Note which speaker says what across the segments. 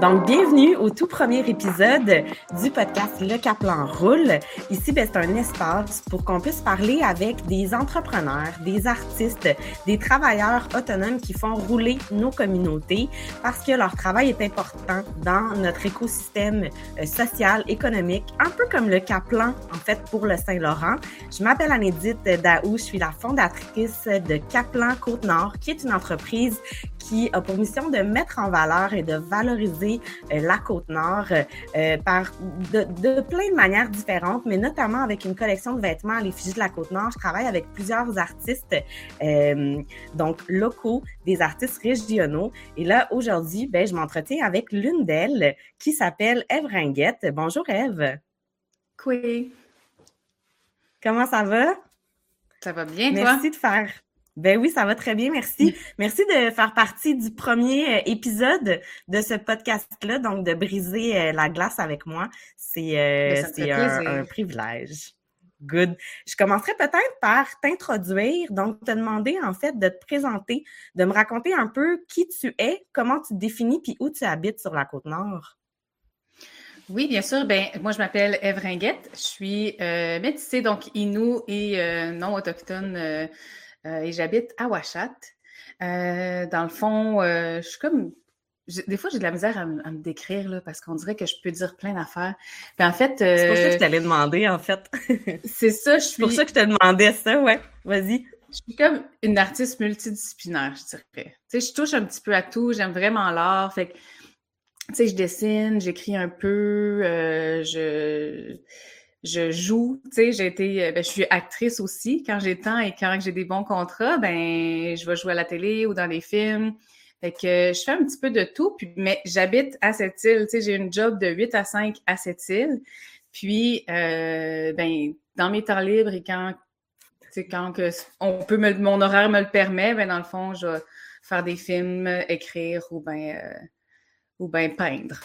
Speaker 1: Donc, bienvenue au tout premier épisode du podcast Le Caplan Roule. Ici, ben, c'est un espace pour qu'on puisse parler avec des entrepreneurs, des artistes, des travailleurs autonomes qui font rouler nos communautés parce que leur travail est important dans notre écosystème euh, social, économique, un peu comme le Caplan, en fait, pour le Saint-Laurent. Je m'appelle Anédite Daou, je suis la fondatrice de Caplan Côte-Nord, qui est une entreprise qui a pour mission de mettre en valeur et de valoriser euh, la Côte-Nord euh, par de, de, plein de manières différentes, mais notamment avec une collection de vêtements à l'effigie de la Côte-Nord. Je travaille avec plusieurs artistes, euh, donc locaux, des artistes régionaux. Et là, aujourd'hui, ben, je m'entretiens avec l'une d'elles qui s'appelle Eve Ringuette. Bonjour Eve.
Speaker 2: Oui.
Speaker 1: Comment ça va?
Speaker 2: Ça va bien,
Speaker 1: toi? Merci de faire ben oui, ça va très bien, merci. Merci de faire partie du premier euh, épisode de ce podcast-là, donc de briser euh, la glace avec moi. C'est euh, ben, un, un, privilège. Good. Je commencerai peut-être par t'introduire, donc te demander en fait de te présenter, de me raconter un peu qui tu es, comment tu te définis, puis où tu habites sur la côte nord.
Speaker 2: Oui, bien sûr. Ben, moi, je m'appelle Eve Ringuette. Je suis euh, métissée, donc Inou et non autochtone et j'habite à Ouachat. Euh, dans le fond, euh, je suis comme des fois, j'ai de la misère à, me décrire là, parce qu'on dirait que je peux dire plein d'affaires.
Speaker 1: en fait, c'est pour ça que je t'allais demander en fait.
Speaker 2: c'est ça, je suis.
Speaker 1: pour ça que je te demandais ça, ouais. Vas-y.
Speaker 2: Je suis comme une artiste multidisciplinaire, je dirais. Tu sais, je touche un petit peu à tout. J'aime vraiment l'art. Fait que, tu sais, je dessine, j'écris un peu, je je joue, tu sais, j'ai été, euh, ben, je suis actrice aussi quand j'ai temps et quand j'ai des bons contrats, ben, je vais jouer à la télé ou dans des films. Fait que je fais un petit peu de tout, puis, mais j'habite à cette île, tu sais, j'ai une job de 8 à 5 à cette île. Puis, euh, ben, dans mes temps libres et quand, tu quand que on peut me, mon horaire me le permet, ben, dans le fond, je vais faire des films, écrire ou ben, euh, ou ben peindre.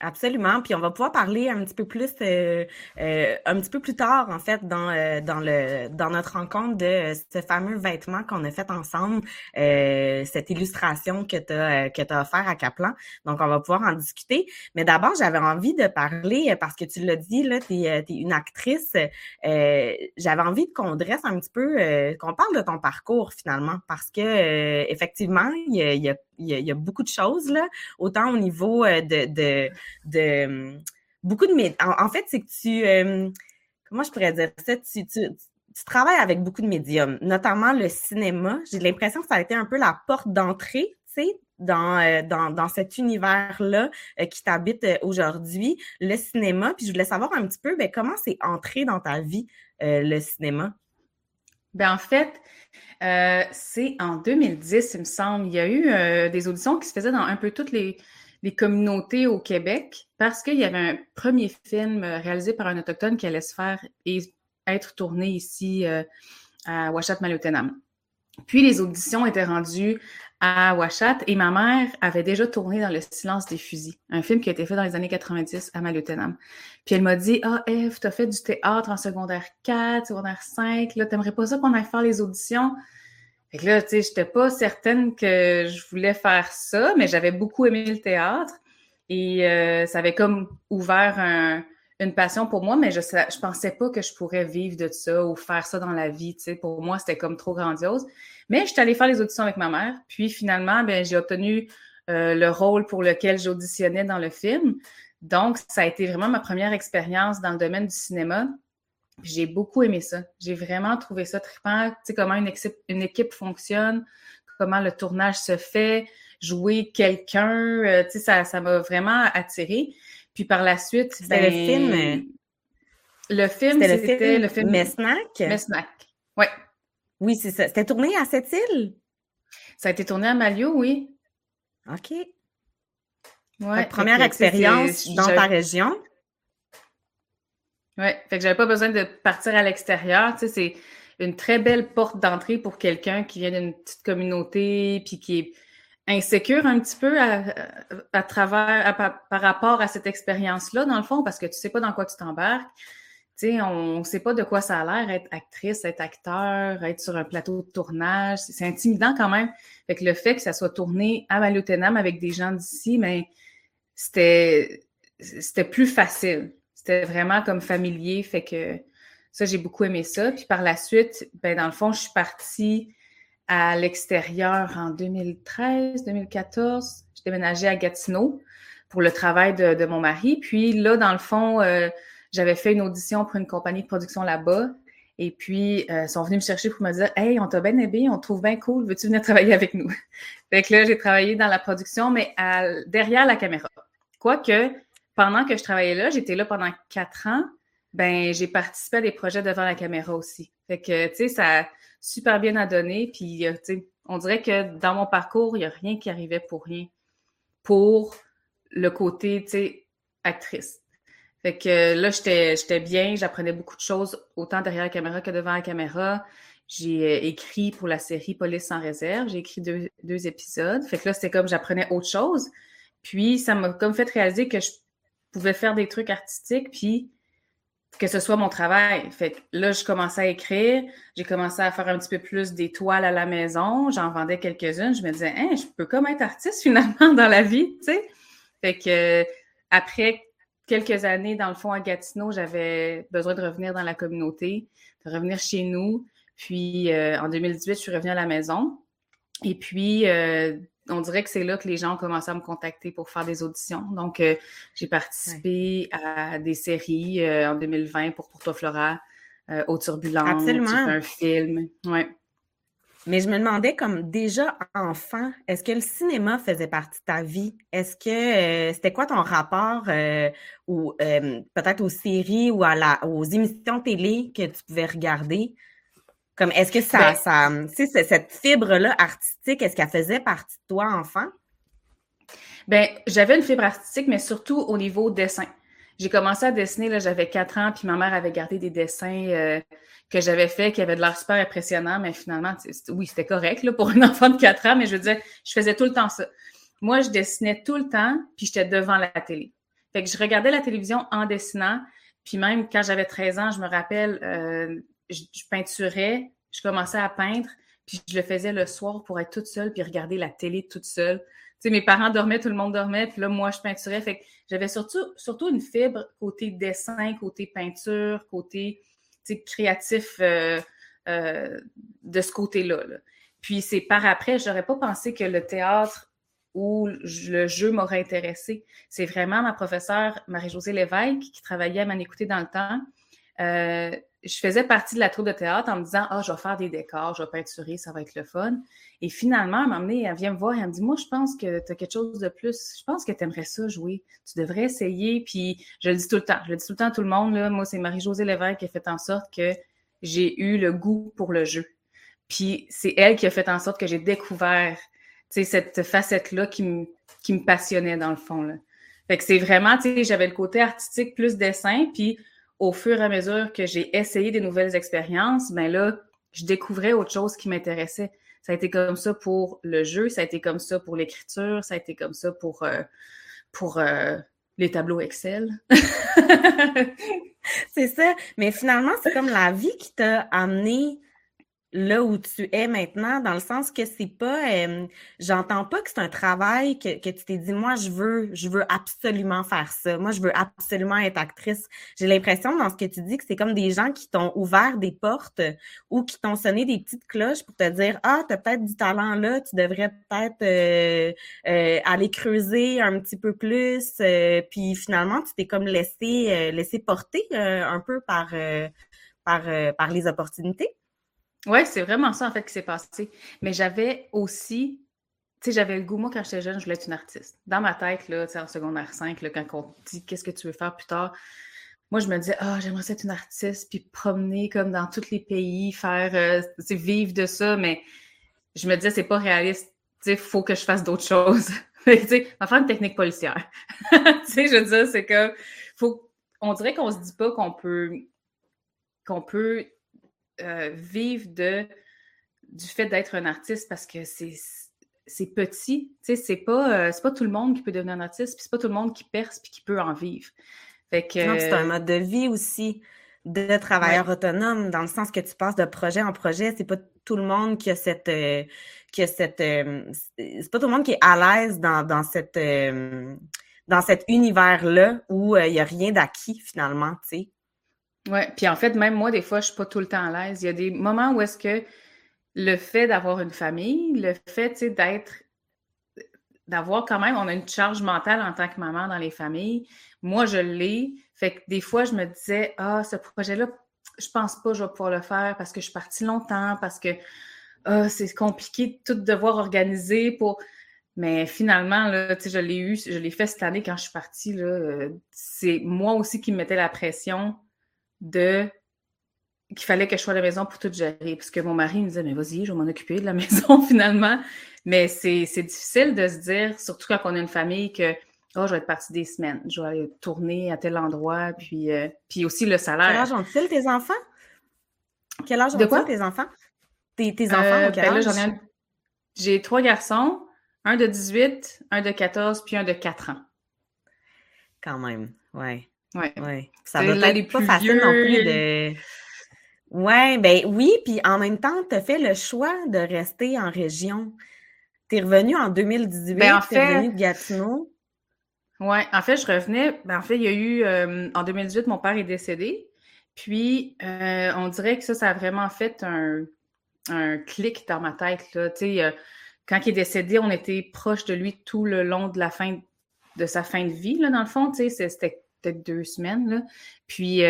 Speaker 1: Absolument. Puis on va pouvoir parler un petit peu plus, euh, euh, un petit peu plus tard, en fait, dans, euh, dans, le, dans notre rencontre de ce fameux vêtement qu'on a fait ensemble, cette illustration que tu as, que as offert à Kaplan. Donc, on va pouvoir en discuter. Mais d'abord, j'avais envie de parler, parce que tu l'as dit, là, tu es, une actrice. j'avais envie qu'on dresse un petit peu, qu'on parle de ton parcours finalement, parce que effectivement, il y a, il y a beaucoup de choses, là, autant au niveau euh, de, de, de hum, beaucoup de... En, en fait, c'est que tu... Hum, comment je pourrais dire ça? Tu travailles avec beaucoup de médiums, notamment le cinéma. J'ai l'impression que ça a été un peu la porte d'entrée, tu sais, dans, euh, dans, dans, cet univers-là euh, qui t'habite aujourd'hui, le cinéma. Puis je voulais savoir un petit peu ben, comment c'est entré dans ta vie, le cinéma?
Speaker 2: Ben en fait, euh, c'est en 2010, il me semble. Il y a eu euh, des auditions qui se faisaient dans un peu toutes les, communautés au Québec parce qu'il y avait un premier film euh, réalisé par un autochtone qui allait se faire et être tourné ici à Ouachat-Maliotenam. Puis les auditions étaient rendues à Ouachat et ma mère avait déjà tourné dans Le silence des fusils, un film qui a été fait dans les années 90 à Maliotenam. Puis elle m'a dit Ah, Eve, t'as fait du théâtre en secondaire 4, secondaire 5, là, t'aimerais pas ça qu'on aille faire les auditions? Fait que là, tu sais, j'étais pas certaine que je voulais faire ça, mais j'avais beaucoup aimé le théâtre et euh, ça avait comme ouvert un, une passion pour moi, mais je je pensais pas que je pourrais vivre de ça ou faire ça dans la vie. Tu sais, pour moi, c'était comme trop grandiose. Mais je suis allée faire les auditions avec ma mère. Puis finalement, ben, j'ai obtenu euh, le rôle pour lequel j'auditionnais dans le film. Donc, ça a été vraiment ma première expérience dans le domaine du cinéma. J'ai beaucoup aimé ça. J'ai vraiment trouvé ça trippant. Tu sais, comment une équipe, une équipe fonctionne, comment le tournage se fait, jouer quelqu'un. Euh, tu sais, ça, ça m'a vraiment attiré. Puis par la suite,
Speaker 1: c'était le ben, film. Euh,
Speaker 2: le film, c'était
Speaker 1: le film. Mesnac?
Speaker 2: Mesnac. Ouais.
Speaker 1: Oui, c'est ça. C'était tourné à cette île?
Speaker 2: Ça a été tourné à Malio, oui.
Speaker 1: OK. Ouais. première expérience dans ta région.
Speaker 2: Oui, fait que j'avais pas besoin de partir à l'extérieur. Tu sais, c'est une très belle porte d'entrée pour quelqu'un qui vient d'une petite communauté puis qui est insécure un petit peu à, travers, par rapport à cette expérience-là, dans le fond, parce que tu sais pas dans quoi tu t'embarques. tu sais, on ne sait pas de quoi ça a l'air être actrice, être acteur, être sur un plateau de tournage. C'est intimidant quand même. Fait que le fait que ça soit tourné à Maliotenam avec des gens d'ici, mais c'était c'était plus facile. C'était vraiment comme familier. Fait que ça, j'ai beaucoup aimé ça. Puis par la suite, ben dans le fond, je suis partie à l'extérieur en 2013, 2014. J'ai déménagé à Gatineau pour le travail de, mon mari. Puis là, dans le fond, euh, j'avais fait une audition pour une compagnie de production là-bas. Et puis, euh, ils sont venus me chercher pour me dire Hey, on t'a bien aimé, on te trouve bien cool, veux-tu venir travailler avec nous? fait que là, j'ai travaillé dans la production, mais derrière la caméra. Quoique, pendant que je travaillais là, j'étais là pendant quatre ans, ben j'ai participé à des projets devant la caméra aussi. Fait que, tu sais, ça super bien à donner. Puis, euh, on dirait que dans mon parcours, il n'y a rien qui arrivait pour rien. Pour le côté, tu sais, actrice. Fait que là, j'étais bien, j'apprenais beaucoup de choses, autant derrière la caméra que devant la caméra. J'ai euh, écrit pour la série Police sans réserve. J'ai écrit deux, deux, épisodes. Fait que là, c'était comme j'apprenais autre chose. Puis, ça m'a comme fait réaliser que je pouvais faire des trucs artistiques, puis que ce soit mon travail. Fait que là, je commençais à écrire, j'ai commencé à faire un petit peu plus d'étoiles à la maison, j'en vendais quelques-unes, je me disais, hein, je peux comme être artiste finalement dans la vie, tu sais? Fait que après quelques années, dans le fond, à Gatineau, j'avais besoin de revenir dans la communauté, de revenir chez nous. Puis euh, en 2018, je suis revenue à la maison. Et puis, euh, on dirait que c'est là que les gens ont commencé à me contacter pour faire des auditions. Donc, euh, j'ai participé à des séries euh, en 2020 pour Pour toi, Flora, euh, Aux Turbulences.
Speaker 1: Absolument.
Speaker 2: un film. Ouais.
Speaker 1: Mais je me demandais, comme déjà enfant, est-ce que le cinéma faisait partie de ta vie? Est-ce que c'était quoi ton rapport ou peut-être aux séries ou à la, aux émissions télé que tu pouvais regarder? Comme, est-ce que ça, ben ça cette fibre-là artistique, est-ce qu'elle faisait partie de toi, enfant?
Speaker 2: Ben, j'avais une fibre artistique, mais surtout au niveau dessin. J'ai commencé à dessiner, là, j'avais quatre ans, puis ma mère avait gardé des dessins euh, que j'avais faits, qui avaient de l'air super impressionnant, mais finalement, oui, c'était correct, là, pour un enfant de quatre ans, mais je veux dire, je faisais tout le temps ça. Moi, je dessinais tout le temps, puis j'étais devant la télé. Fait que je regardais la télévision en dessinant, puis même quand j'avais 13 ans, je me rappelle, euh, je, peinturais, je commençais à peindre, puis je le faisais le soir pour être toute seule, puis regarder la télé toute seule. Tu sais, mes parents dormaient, tout le monde dormait, puis là, moi, je peinturais. Fait que j'avais surtout, une fibre côté dessin, côté peinture, côté créatif euh, euh, de ce côté-là. Puis c'est par après, j'aurais pas pensé que le théâtre ou le jeu m'aurait intéressé. C'est vraiment ma professeure Marie-Josée Lévesque qui travaillait à m'en écouter dans le temps. Euh, je faisais partie de la troupe de théâtre en me disant Ah, je vais faire des décors, je vais peinturer, ça va être le fun. Et finalement, elle m'a elle vient me voir et elle me dit Moi, je pense que tu as quelque chose de plus. Je pense que tu aimerais ça jouer. Tu devrais essayer. Puis je le dis tout le temps. Je le dis tout le temps à tout le monde. Là. Moi, c'est Marie-Josée Lévesque qui a fait en sorte que j'ai eu le goût pour le jeu. Puis c'est elle qui a fait en sorte que j'ai découvert cette facette-là qui me, qui me passionnait dans le fond. Là. Fait que c'est vraiment, tu sais, j'avais le côté artistique plus dessin, puis au fur et à mesure que j'ai essayé des nouvelles expériences, ben là, je découvrais autre chose qui m'intéressait. Ça a été comme ça pour le jeu, ça a été comme ça pour l'écriture, ça a été comme ça pour, euh, pour euh, les tableaux Excel.
Speaker 1: c'est ça. Mais finalement, c'est comme la vie qui t'a amené là où tu es maintenant, dans le sens que c'est pas, j'entends pas que c'est un travail que, tu t'es dit, moi, je veux, je veux absolument faire ça. Moi, je veux absolument être actrice. J'ai l'impression dans ce que tu dis que c'est comme des gens qui t'ont ouvert des portes ou qui t'ont sonné des petites cloches pour te dire, ah, tu as peut-être du talent là, tu devrais peut-être euh, euh, aller creuser un petit peu plus. Euh, puis finalement, tu t'es comme laissé, laissé porter un peu par, par, par les opportunités.
Speaker 2: Oui, c'est vraiment ça, en fait, qui s'est passé. Mais j'avais aussi, tu sais, j'avais le goût, moi, quand j'étais jeune, je voulais être une artiste. Dans ma tête, là, tu sais, en secondaire 5, là, quand on dit qu'est-ce que tu veux faire plus tard, moi, je me disais, ah, j'aimerais être une artiste, puis promener comme dans tous les pays, faire, euh, vivre de ça, mais je me disais, c'est pas réaliste. Tu sais, faut que je fasse d'autres choses. tu sais, ma faire une technique policière. tu sais, je veux dire, c'est que, faut, on dirait qu'on se dit pas qu'on peut, qu'on peut euh, vivre de, du fait d'être un artiste parce que c'est petit. Tu sais, c'est pas, euh, pas tout le monde qui peut devenir un artiste, puis c'est pas tout le monde qui perce puis qui peut en vivre.
Speaker 1: Fait que... Non, c'est un mode de vie aussi. de travailleur autonome, dans le sens que tu passes de projet en projet. C'est pas tout le monde qui a cette. Euh, qui a cette c'est pas tout le monde qui est à l'aise dans, dans cette. Dans cet univers-là où il n'y a rien d'acquis finalement, tu sais.
Speaker 2: Oui, puis en fait, même moi, des fois, je suis pas tout le temps à l'aise. Il y a des moments où est-ce que le fait d'avoir une famille, le fait, d'être d'avoir quand même, on a une charge mentale en tant que maman dans les familles. Moi, je l'ai. Fait que des fois, je me disais, ah, ce projet-là, je pense pas que je vais pouvoir le faire parce que je suis partie longtemps, parce que ah, c'est compliqué de tout devoir organiser pour. Mais finalement, là, je l'ai eu, je l'ai fait cette année quand je suis partie. Euh, c'est moi aussi qui me mettais la pression de qu'il fallait que je sois à la maison pour tout gérer. Parce que mon mari me disait, mais vas-y, je vais m'en occuper de la maison finalement. Mais c'est difficile de se dire, surtout quand on a une famille, que oh, je vais être partie des semaines, je vais aller tourner à tel endroit, puis, euh, puis aussi le salaire.
Speaker 1: Quel âge ont-ils tes enfants? Quel âge ont-ils tes enfants? Tes, tes enfants euh, quel ben âge?
Speaker 2: J'ai trois garçons, un de 18, un de 14, puis un de 4 ans.
Speaker 1: Quand même, ouais.
Speaker 2: Ouais.
Speaker 1: ouais. Ça doit être pas facile non plus de... Ouais, ben oui, puis en même temps, tu as fait le choix de rester en région. Tu es revenu en 2018, ben, en fait, es revenu de Gatineau.
Speaker 2: Oui, en fait, je revenais. Ben, en fait, il y a eu euh, en 2018, mon père est décédé. Puis, euh, on dirait que ça, ça a vraiment fait un, un clic dans ma tête. Là. Euh, quand il est décédé, on était proche de lui tout le long de la fin de sa fin de vie, là, dans le fond. C'était peut-être deux semaines. Là. Puis,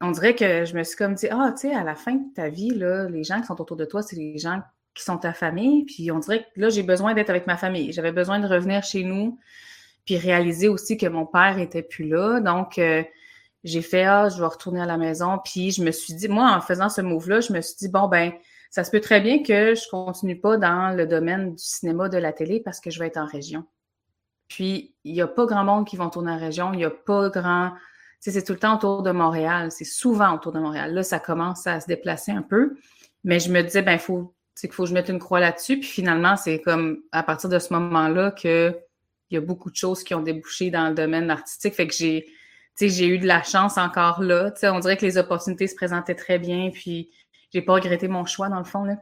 Speaker 2: on dirait que je me suis comme dit, ah, tu sais, à la fin de ta vie, là, les gens qui sont autour de toi, c'est les gens qui sont ta famille. Puis on dirait que là, j'ai besoin d'être avec ma famille. J'avais besoin de revenir chez nous, puis réaliser aussi que mon père était plus là. Donc, euh, j'ai fait, ah, je vais retourner à la maison. Puis je me suis dit, moi, en faisant ce move-là, je me suis dit, bon, ben, ça se peut très bien que je continue pas dans le domaine du cinéma, de la télé, parce que je vais être en région. Puis, il n'y a pas grand monde qui vont tourner en région. Il n'y a pas grand c'est tout le temps autour de Montréal. C'est souvent autour de Montréal. Là, ça commence à se déplacer un peu. Mais je me disais, ben, faut, qu'il faut que je mette une croix là-dessus. Puis finalement, c'est comme à partir de ce moment-là qu'il y a beaucoup de choses qui ont débouché dans le domaine artistique. Fait que j'ai, j'ai eu de la chance encore là. on dirait que les opportunités se présentaient très bien. Puis j'ai pas regretté mon choix, dans le fond. Là.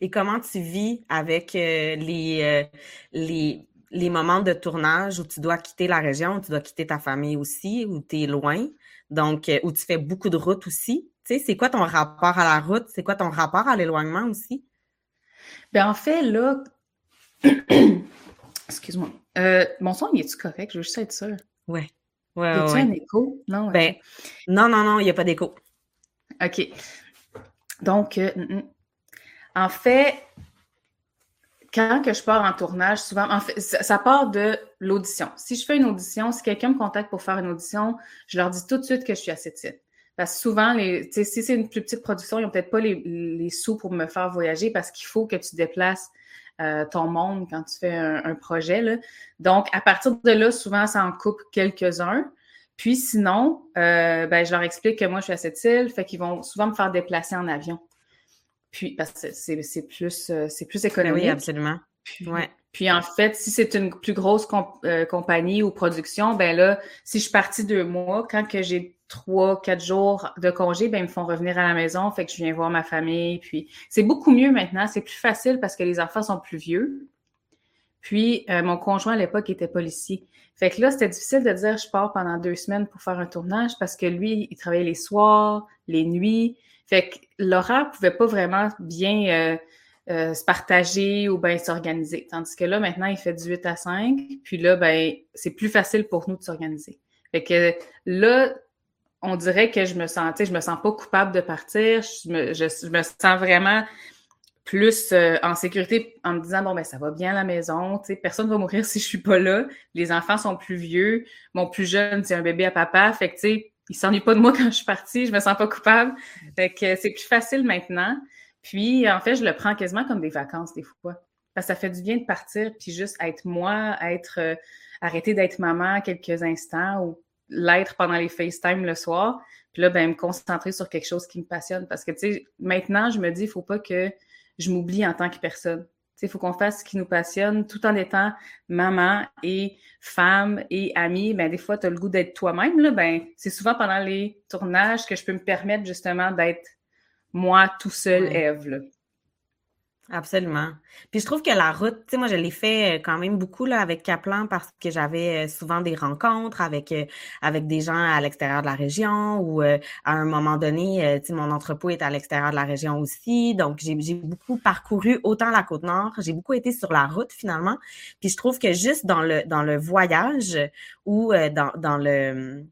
Speaker 1: Et comment tu vis avec euh, les, euh, les les moments de tournage où tu dois quitter la région, où tu dois quitter ta famille aussi, où tu es loin, donc euh, où tu fais beaucoup de routes aussi. Tu sais, c'est quoi ton rapport à la route? C'est quoi ton rapport à l'éloignement aussi?
Speaker 2: Bien, en fait, là, excuse-moi, euh, mon son, il est-tu correct? Je veux juste être sûre.
Speaker 1: Ouais.
Speaker 2: Ouais, a-tu un écho? Non,
Speaker 1: ben, non, non, non, il n'y a pas d'écho.
Speaker 2: OK. Donc, euh, mm, mm. en fait, quand que je pars en tournage, souvent, en fait, ça, part de l'audition. Si je fais une audition, si quelqu'un me contacte pour faire une audition, je leur dis tout de suite que je suis à site. Parce que souvent, si c'est une plus petite production, ils n'ont peut-être pas les, sous pour me faire voyager parce qu'il faut que tu déplaces euh, ton monde quand tu fais un, projet. Donc, à partir de là, souvent, ça en coupe quelques-uns. Puis sinon, euh, ben, je leur explique que moi, je suis à cette île, fait qu'ils vont souvent me faire déplacer en avion. Puis, parce que c'est plus, euh, c'est plus économique.
Speaker 1: Oui, absolument.
Speaker 2: Puis, ouais. puis en fait, si c'est une plus grosse euh, compagnie ou production, ben là, si je suis partie deux mois, quand que j'ai trois, quatre jours de congé, ben ils me font revenir à la maison, fait que je viens voir ma famille. Puis c'est beaucoup mieux maintenant, c'est plus facile parce que les enfants sont plus vieux. Puis euh, mon conjoint à l'époque était policier. Fait que là, c'était difficile de dire je pars pendant deux semaines pour faire un tournage parce que lui, il travaillait les soirs, les nuits. Fait que l'horaire pouvait pas vraiment bien euh, euh, se partager ou bien s'organiser. Tandis que là, maintenant, il fait du 8 à 5. Puis là, ben, c'est plus facile pour nous de s'organiser. Fait que là, on dirait que je me sens, je me sens pas coupable de partir. Je me, je, me sens vraiment plus euh, en sécurité en me disant bon ben ça va bien à la maison, tu sais personne va mourir si je suis pas là. Les enfants sont plus vieux, mon plus jeune c'est un bébé à papa, fait que tu sais il s'ennuie pas de moi quand je suis partie, je me sens pas coupable. Fait que c'est plus facile maintenant. Puis, en fait, je le prends quasiment comme des vacances des fois. Parce que ça fait du bien de partir, puis juste être moi, être euh, arrêter d'être maman quelques instants ou l'être pendant les FaceTime le soir. Puis là, ben, me concentrer sur quelque chose qui me passionne. Parce que, tu sais, maintenant, je me dis, il faut pas que je m'oublie en tant que personne. Il faut qu'on fasse ce qui nous passionne tout en étant maman et femme et amie. Ben, des fois, tu as le goût d'être toi-même. Ben, c'est souvent pendant les tournages que je peux me permettre justement d'être moi tout seul, Eve.
Speaker 1: Absolument. Puis je trouve que la route, tu sais, moi, je l'ai fait euh, quand même beaucoup là, avec Kaplan parce que j'avais euh, souvent des rencontres avec, euh, avec des gens à l'extérieur de la région ou à un moment donné, tu sais, mon entrepôt est à l'extérieur de la région aussi. Donc, j'ai beaucoup parcouru autant la Côte-Nord, j'ai beaucoup été sur la route finalement. Puis je trouve que juste dans le, dans le voyage ou dans, dans le,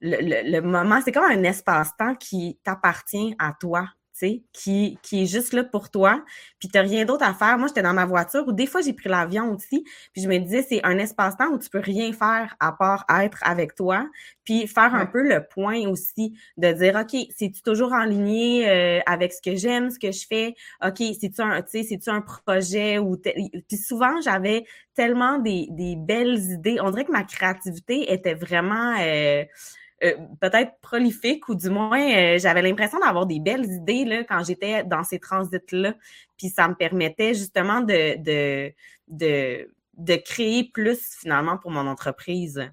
Speaker 1: le, le moment, c'est comme un espace-temps qui t'appartient à toi qui, qui est juste là pour toi, puis tu n'as rien d'autre à faire. Moi, j'étais dans ma voiture, ou des fois, j'ai pris l'avion aussi, puis je me disais, c'est un espace-temps où tu peux rien faire à part être avec toi, puis faire un peu le point aussi, de dire, OK, c'est-tu toujours en ligne euh, avec ce que j'aime, ce que je fais? OK, c'est-tu un, c'est-tu un projet? ou Puis souvent, j'avais tellement des, des belles idées. On dirait que ma créativité était vraiment... Euh, euh, peut-être prolifique ou du moins euh, j'avais l'impression d'avoir des belles idées là, quand j'étais dans ces transits-là. Puis ça me permettait justement de, de, de, de créer plus finalement pour mon entreprise.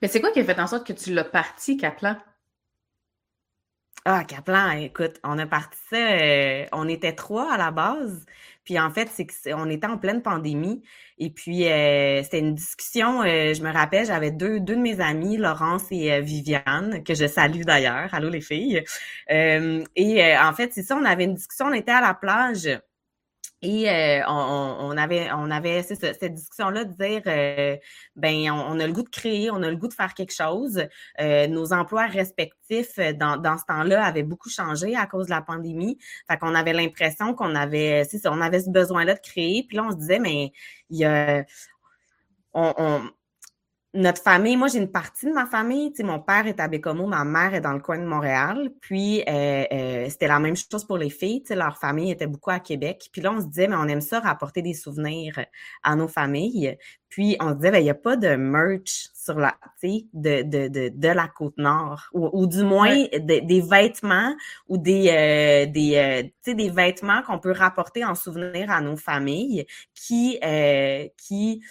Speaker 2: Mais c'est quoi qui a fait en sorte que tu l'as parti, Kaplan?
Speaker 1: Ah, Kaplan, écoute, on a parti ça, euh, on était trois à la base. Puis en fait, c'est qu'on était en pleine pandémie. Et puis, euh, c'était une discussion, euh, je me rappelle, j'avais deux, deux de mes amis, Laurence et Viviane, que je salue d'ailleurs. Allô les filles. et en fait, c'est ça, on avait une discussion, on était à la plage. Et euh, on, avait, on avait cette discussion-là de dire, euh, ben, on, a le goût de créer, on a le goût de faire quelque chose. Euh, nos emplois respectifs dans, ce temps-là avaient beaucoup changé à cause de la pandémie. Fait qu'on avait l'impression qu'on avait ce besoin-là de créer. Puis là, on se disait, mais il y a, on notre famille, moi j'ai une partie de ma famille, tu sais, mon père est à Bécomo, ma mère est dans le coin de Montréal, puis euh, euh, c'était la même chose pour les filles, tu sais, leur famille était beaucoup à Québec, puis là on se disait, mais on aime ça rapporter des souvenirs à nos familles, puis on se disait, ben, il n'y a pas de merch sur la, tu sais, de, de, de, de, la Côte-Nord, ou, du moins des vêtements ou des, euh, des, tu sais, des vêtements qu'on peut rapporter en souvenir à nos familles qui, qui,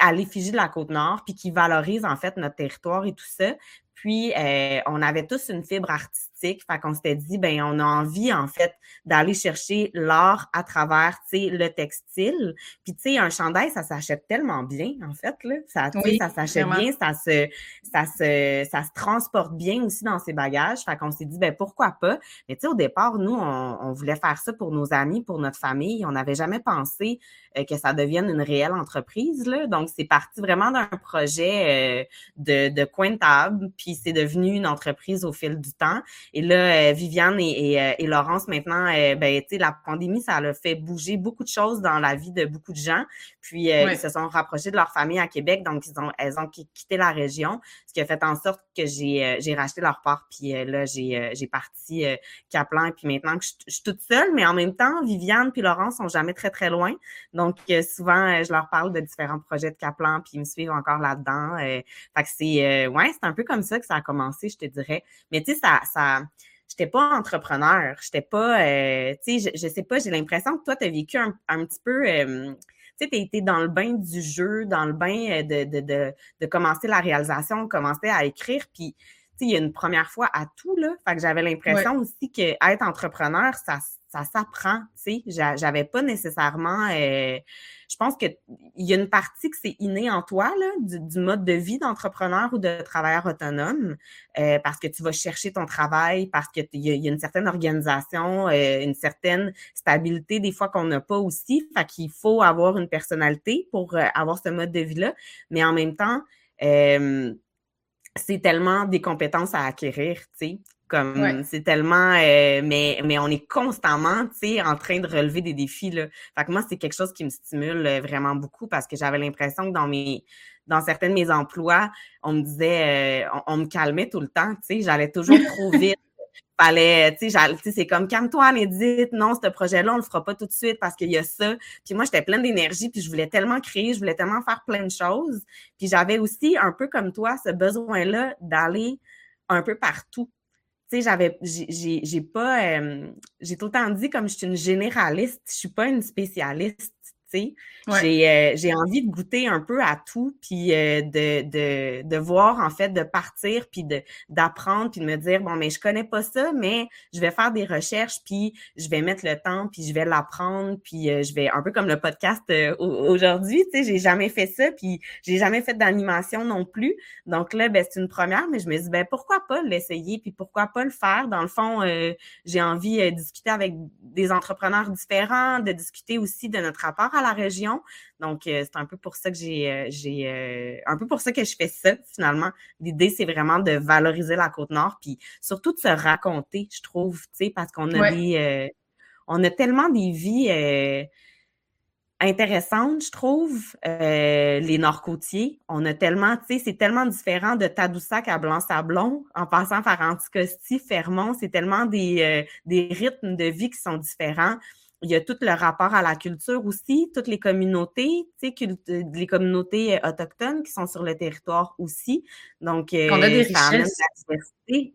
Speaker 1: à l'effigie de la Côte-Nord, puis qui valorise en fait notre territoire et tout ça. Puis, euh, on avait tous une fibre artistique. Fait qu'on s'était dit, ben on a envie, en fait, d'aller chercher l'art à travers, tu sais, le textile. Puis, tu sais, un chandail, ça s'achète tellement bien, en fait, là. Ça, ça s'achète bien, ça se, ça, se, ça se transporte bien aussi dans ses bagages. Fait qu'on s'est dit, ben pourquoi pas? Mais tu sais, au départ, nous, on, on, voulait faire ça pour nos amis, pour notre famille. On n'avait jamais pensé euh, que ça devienne une réelle entreprise, là. Donc, c'est parti vraiment d'un projet euh, de, de coin de table. Puis, c'est devenu une entreprise au fil du temps. Et là, euh, Viviane et, euh, et, Laurence, maintenant, euh, ben, tu sais, la pandémie, ça a fait bouger beaucoup de choses dans la vie de beaucoup de gens. Puis, ils se sont rapprochés de leur famille à Québec, donc ils ont, elles ont quitté la région, ce qui a fait en sorte que j'ai, j'ai racheté leur part. Puis là, j'ai, j'ai parti Caplan. Puis maintenant que je, suis toute seule, mais en même temps, Viviane puis Laurence sont jamais très, très loin. Donc, souvent, je leur parle de différents projets de Caplan, puis ils me suivent encore là-dedans. fait que c'est, ouais, c'est un peu comme ça ça a commencé, je te dirais. Mais tu sais, ça, ça, j'étais pas entrepreneur, j'étais pas, euh, tu sais, je, sais pas, j'ai l'impression que toi, tu as vécu un, petit peu, euh, tu sais, tu été dans le bain du jeu, dans le bain euh, de, de, de, de commencer la réalisation, commencer à écrire, puis tu sais, il y a une première fois à tout, là. Fait que j'avais l'impression aussi que être entrepreneur, ça ça s'apprend, tu sais. J'avais pas nécessairement. Euh, je pense qu'il y a une partie que c'est inné en toi, là, du, mode de vie d'entrepreneur ou de travailleur autonome, euh, parce que tu vas chercher ton travail, parce qu'il y, y, a une certaine organisation, euh, une certaine stabilité, des fois qu'on n'a pas aussi. Fait qu'il faut avoir une personnalité pour avoir ce mode de vie-là. Mais en même temps, c'est tellement des compétences à acquérir, tu sais. Comme c'est tellement euh, mais mais on est constamment, tu sais, en train de relever des défis là. Fait que moi c'est quelque chose qui me stimule euh, vraiment beaucoup parce que j'avais l'impression que dans mes dans certains de mes emplois, on me disait euh, on, me calmait tout le temps, tu sais, j'allais toujours trop vite. Fallait, tu sais, c'est comme calme-toi, Edith, non, ce projet-là, on le fera pas tout de suite parce qu'il y a ça. Puis moi, j'étais pleine d'énergie, puis je voulais tellement créer, je voulais tellement faire plein de choses. Puis j'avais aussi, un peu comme toi, ce besoin-là d'aller un peu partout sais, j'avais, j'ai pas, j'ai tout le temps dit comme je suis une généraliste, je suis pas une spécialiste. Euh, j'ai envie de goûter un peu à tout, puis euh, de, de, de, voir, en fait, de partir, puis d'apprendre, puis de me dire, bon, mais je connais pas ça, mais je vais faire des recherches, puis je vais mettre le temps, puis je vais l'apprendre, puis euh, je vais, un peu comme le podcast aujourd'hui, tu sais, j'ai jamais fait ça, puis j'ai jamais fait d'animation non plus. Donc là, ben, c'est une première, mais je me dis, ben, pourquoi pas l'essayer, puis pourquoi pas le faire? Dans le fond, j'ai envie de discuter avec des entrepreneurs différents, de discuter aussi de notre rapport à la région. Donc, euh, c'est un peu pour ça que j'ai, euh, j'ai euh, un peu pour ça que je fais ça, finalement. L'idée, c'est vraiment de valoriser la Côte-Nord, puis surtout de se raconter, je trouve, tu sais, parce qu'on a des, on a tellement des vies intéressantes, je trouve, les Nord-Côtiers. On a tellement, tu sais, c'est tellement différent de Tadoussac à Blanc-Sablon, en passant par Anticosti, Fermont, c'est tellement des, des rythmes de vie qui sont différents il y a tout le rapport à la culture aussi, toutes les communautés, tu sais, les communautés euh, autochtones qui sont sur le territoire aussi. Donc,
Speaker 2: euh, on a des richesses.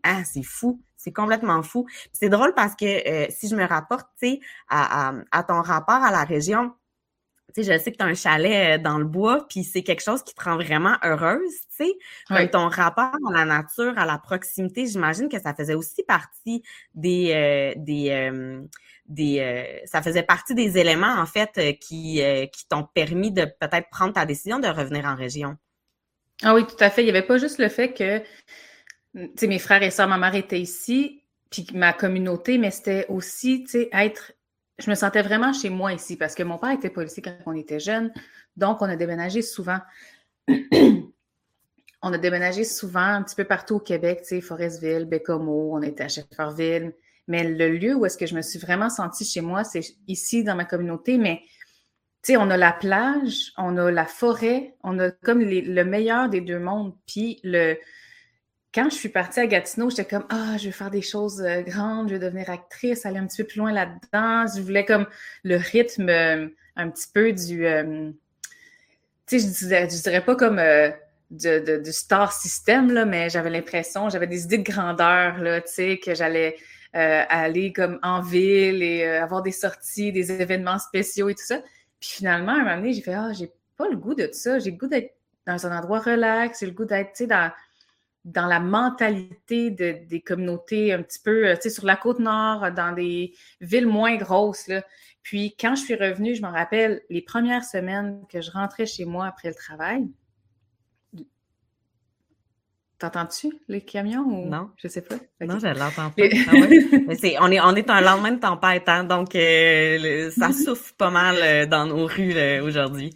Speaker 1: Ah, c'est fou. C'est complètement fou. C'est drôle parce que euh, si je me rapporte, tu sais, à, à, ton rapport à la région, tu sais, je sais que tu as un chalet dans le bois, puis c'est quelque chose qui te rend vraiment heureuse, tu sais. Ton rapport à la nature, à la proximité, j'imagine que ça faisait aussi partie des, des, des euh, ça faisait partie des éléments en fait euh, qui, euh, qui t'ont permis de peut-être prendre ta décision de revenir en région.
Speaker 2: Ah oui, tout à fait. Il n'y avait pas juste le fait que mes frères et sœurs, ma mère était ici, puis ma communauté, mais c'était aussi être. Je me sentais vraiment chez moi ici parce que mon père était policier quand on était jeune, donc on a déménagé souvent. on a déménagé souvent un petit peu partout au Québec, tu sais, Forestville, Bécomo, on était à Shefferville, mais le lieu où est-ce que je me suis vraiment sentie chez moi, c'est ici dans ma communauté. Mais tu sais, on a la plage, on a la forêt, on a comme le meilleur des deux mondes. Puis le quand je suis partie à Gatineau, j'étais comme ah, je veux faire des choses euh, grandes, je veux devenir actrice, aller un petit peu plus loin là-dedans. Je voulais comme le rythme euh, un petit peu du euh, tu sais, je dirais, dirais pas comme du star system, là, mais j'avais l'impression, j'avais des idées de grandeur, tu sais, que j'allais aller comme en ville et avoir des sorties, des événements spéciaux et tout ça. Puis finalement, à un moment donné, j'ai fait Ah, j'ai pas le goût de ça. J'ai le goût d'être dans un endroit relax, j'ai le goût d'être, tu sais, dans, dans la mentalité de, des communautés un petit peu, euh, tu sais, sur la côte nord, dans des villes moins grosses, là. Puis quand je suis revenue, je me rappelle les premières semaines que je rentrais chez moi après le travail, T'entends-tu les camions ou?
Speaker 1: Non.
Speaker 2: Je sais pas.
Speaker 1: Non je l'entends pas. Ah mais c'est on est on est un lendemain de tempête hein, donc euh, ça souffle pas mal euh, dans nos rues aujourd'hui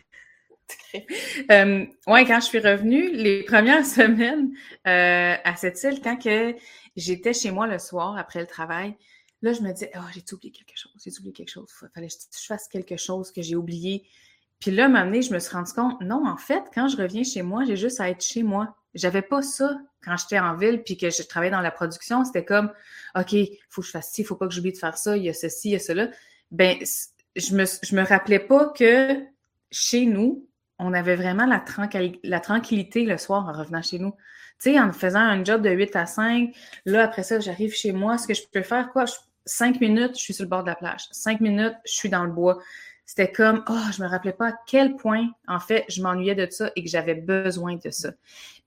Speaker 2: euh, ouais quand je suis revenue les premières semaines à cette île quand que j'étais chez moi le soir après le travail là je me disais oh j'ai oublié quelque chose? J'ai oublié quelque chose? Il fallait que je fasse quelque chose que j'ai oublié puis là, un je me suis rendu compte, non, en fait, quand je reviens chez moi, j'ai juste à être chez moi. J'avais pas ça quand j'étais en ville puis que je travaillais dans la production. C'était comme, OK, il faut que je fasse ci, il faut pas que j'oublie de faire ça, il y a ceci, il y a cela. Ben, je me, je me rappelais pas que chez nous, on avait vraiment la, la tranquillité le soir en revenant chez nous. Tu sais, en faisant un job de 8 à 5, là, après ça, j'arrive chez moi. Ce que je peux faire, quoi? cinq minutes, je suis sur le bord de la plage. Cinq minutes, je suis dans le bois c'était comme, oh, je me rappelais pas à quel point, en fait, je m'ennuyais de ça et que j'avais besoin de ça.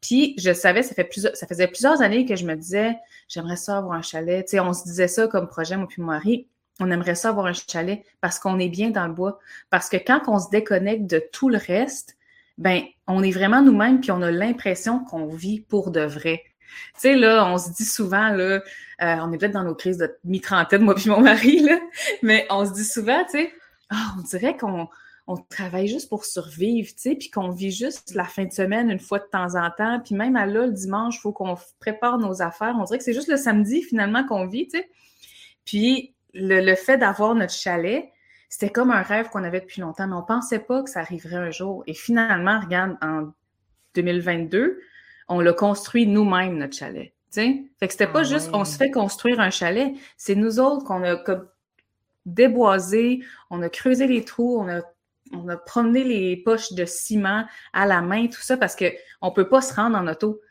Speaker 2: Puis, je savais, ça, fait ça faisait plusieurs années que je me disais, j'aimerais ça avoir un chalet. Tu sais, on se disait ça comme projet, moi puis mon mari. On aimerait ça avoir un chalet parce qu'on est bien dans le bois. Parce que quand on se déconnecte de tout le reste, ben, on est vraiment nous-mêmes puis on a l'impression qu'on vit pour de vrai. Tu sais, là, on se dit souvent, là, euh, on est peut-être dans nos crises de mi-trentaine, moi puis mon mari, là, mais on se dit souvent, tu sais, ah, on dirait qu'on on travaille juste pour survivre, tu sais, puis qu'on vit juste la fin de semaine une fois de temps en temps, puis même à là, le dimanche, il faut qu'on prépare nos affaires. On dirait que c'est juste le samedi, finalement, qu'on vit, tu sais. Puis le, fait d'avoir notre chalet, c'était comme un rêve qu'on avait depuis longtemps, mais on pensait pas que ça arriverait un jour. Et finalement, regarde, en 2022, on l'a construit nous-mêmes, notre chalet. sais? Fait que c'était pas ah juste on se fait construire un chalet, c'est nous autres qu'on a comme déboisé, on a creusé les trous, on a, on a promené les poches de ciment à la main, tout ça, parce qu'on ne peut pas se rendre en auto.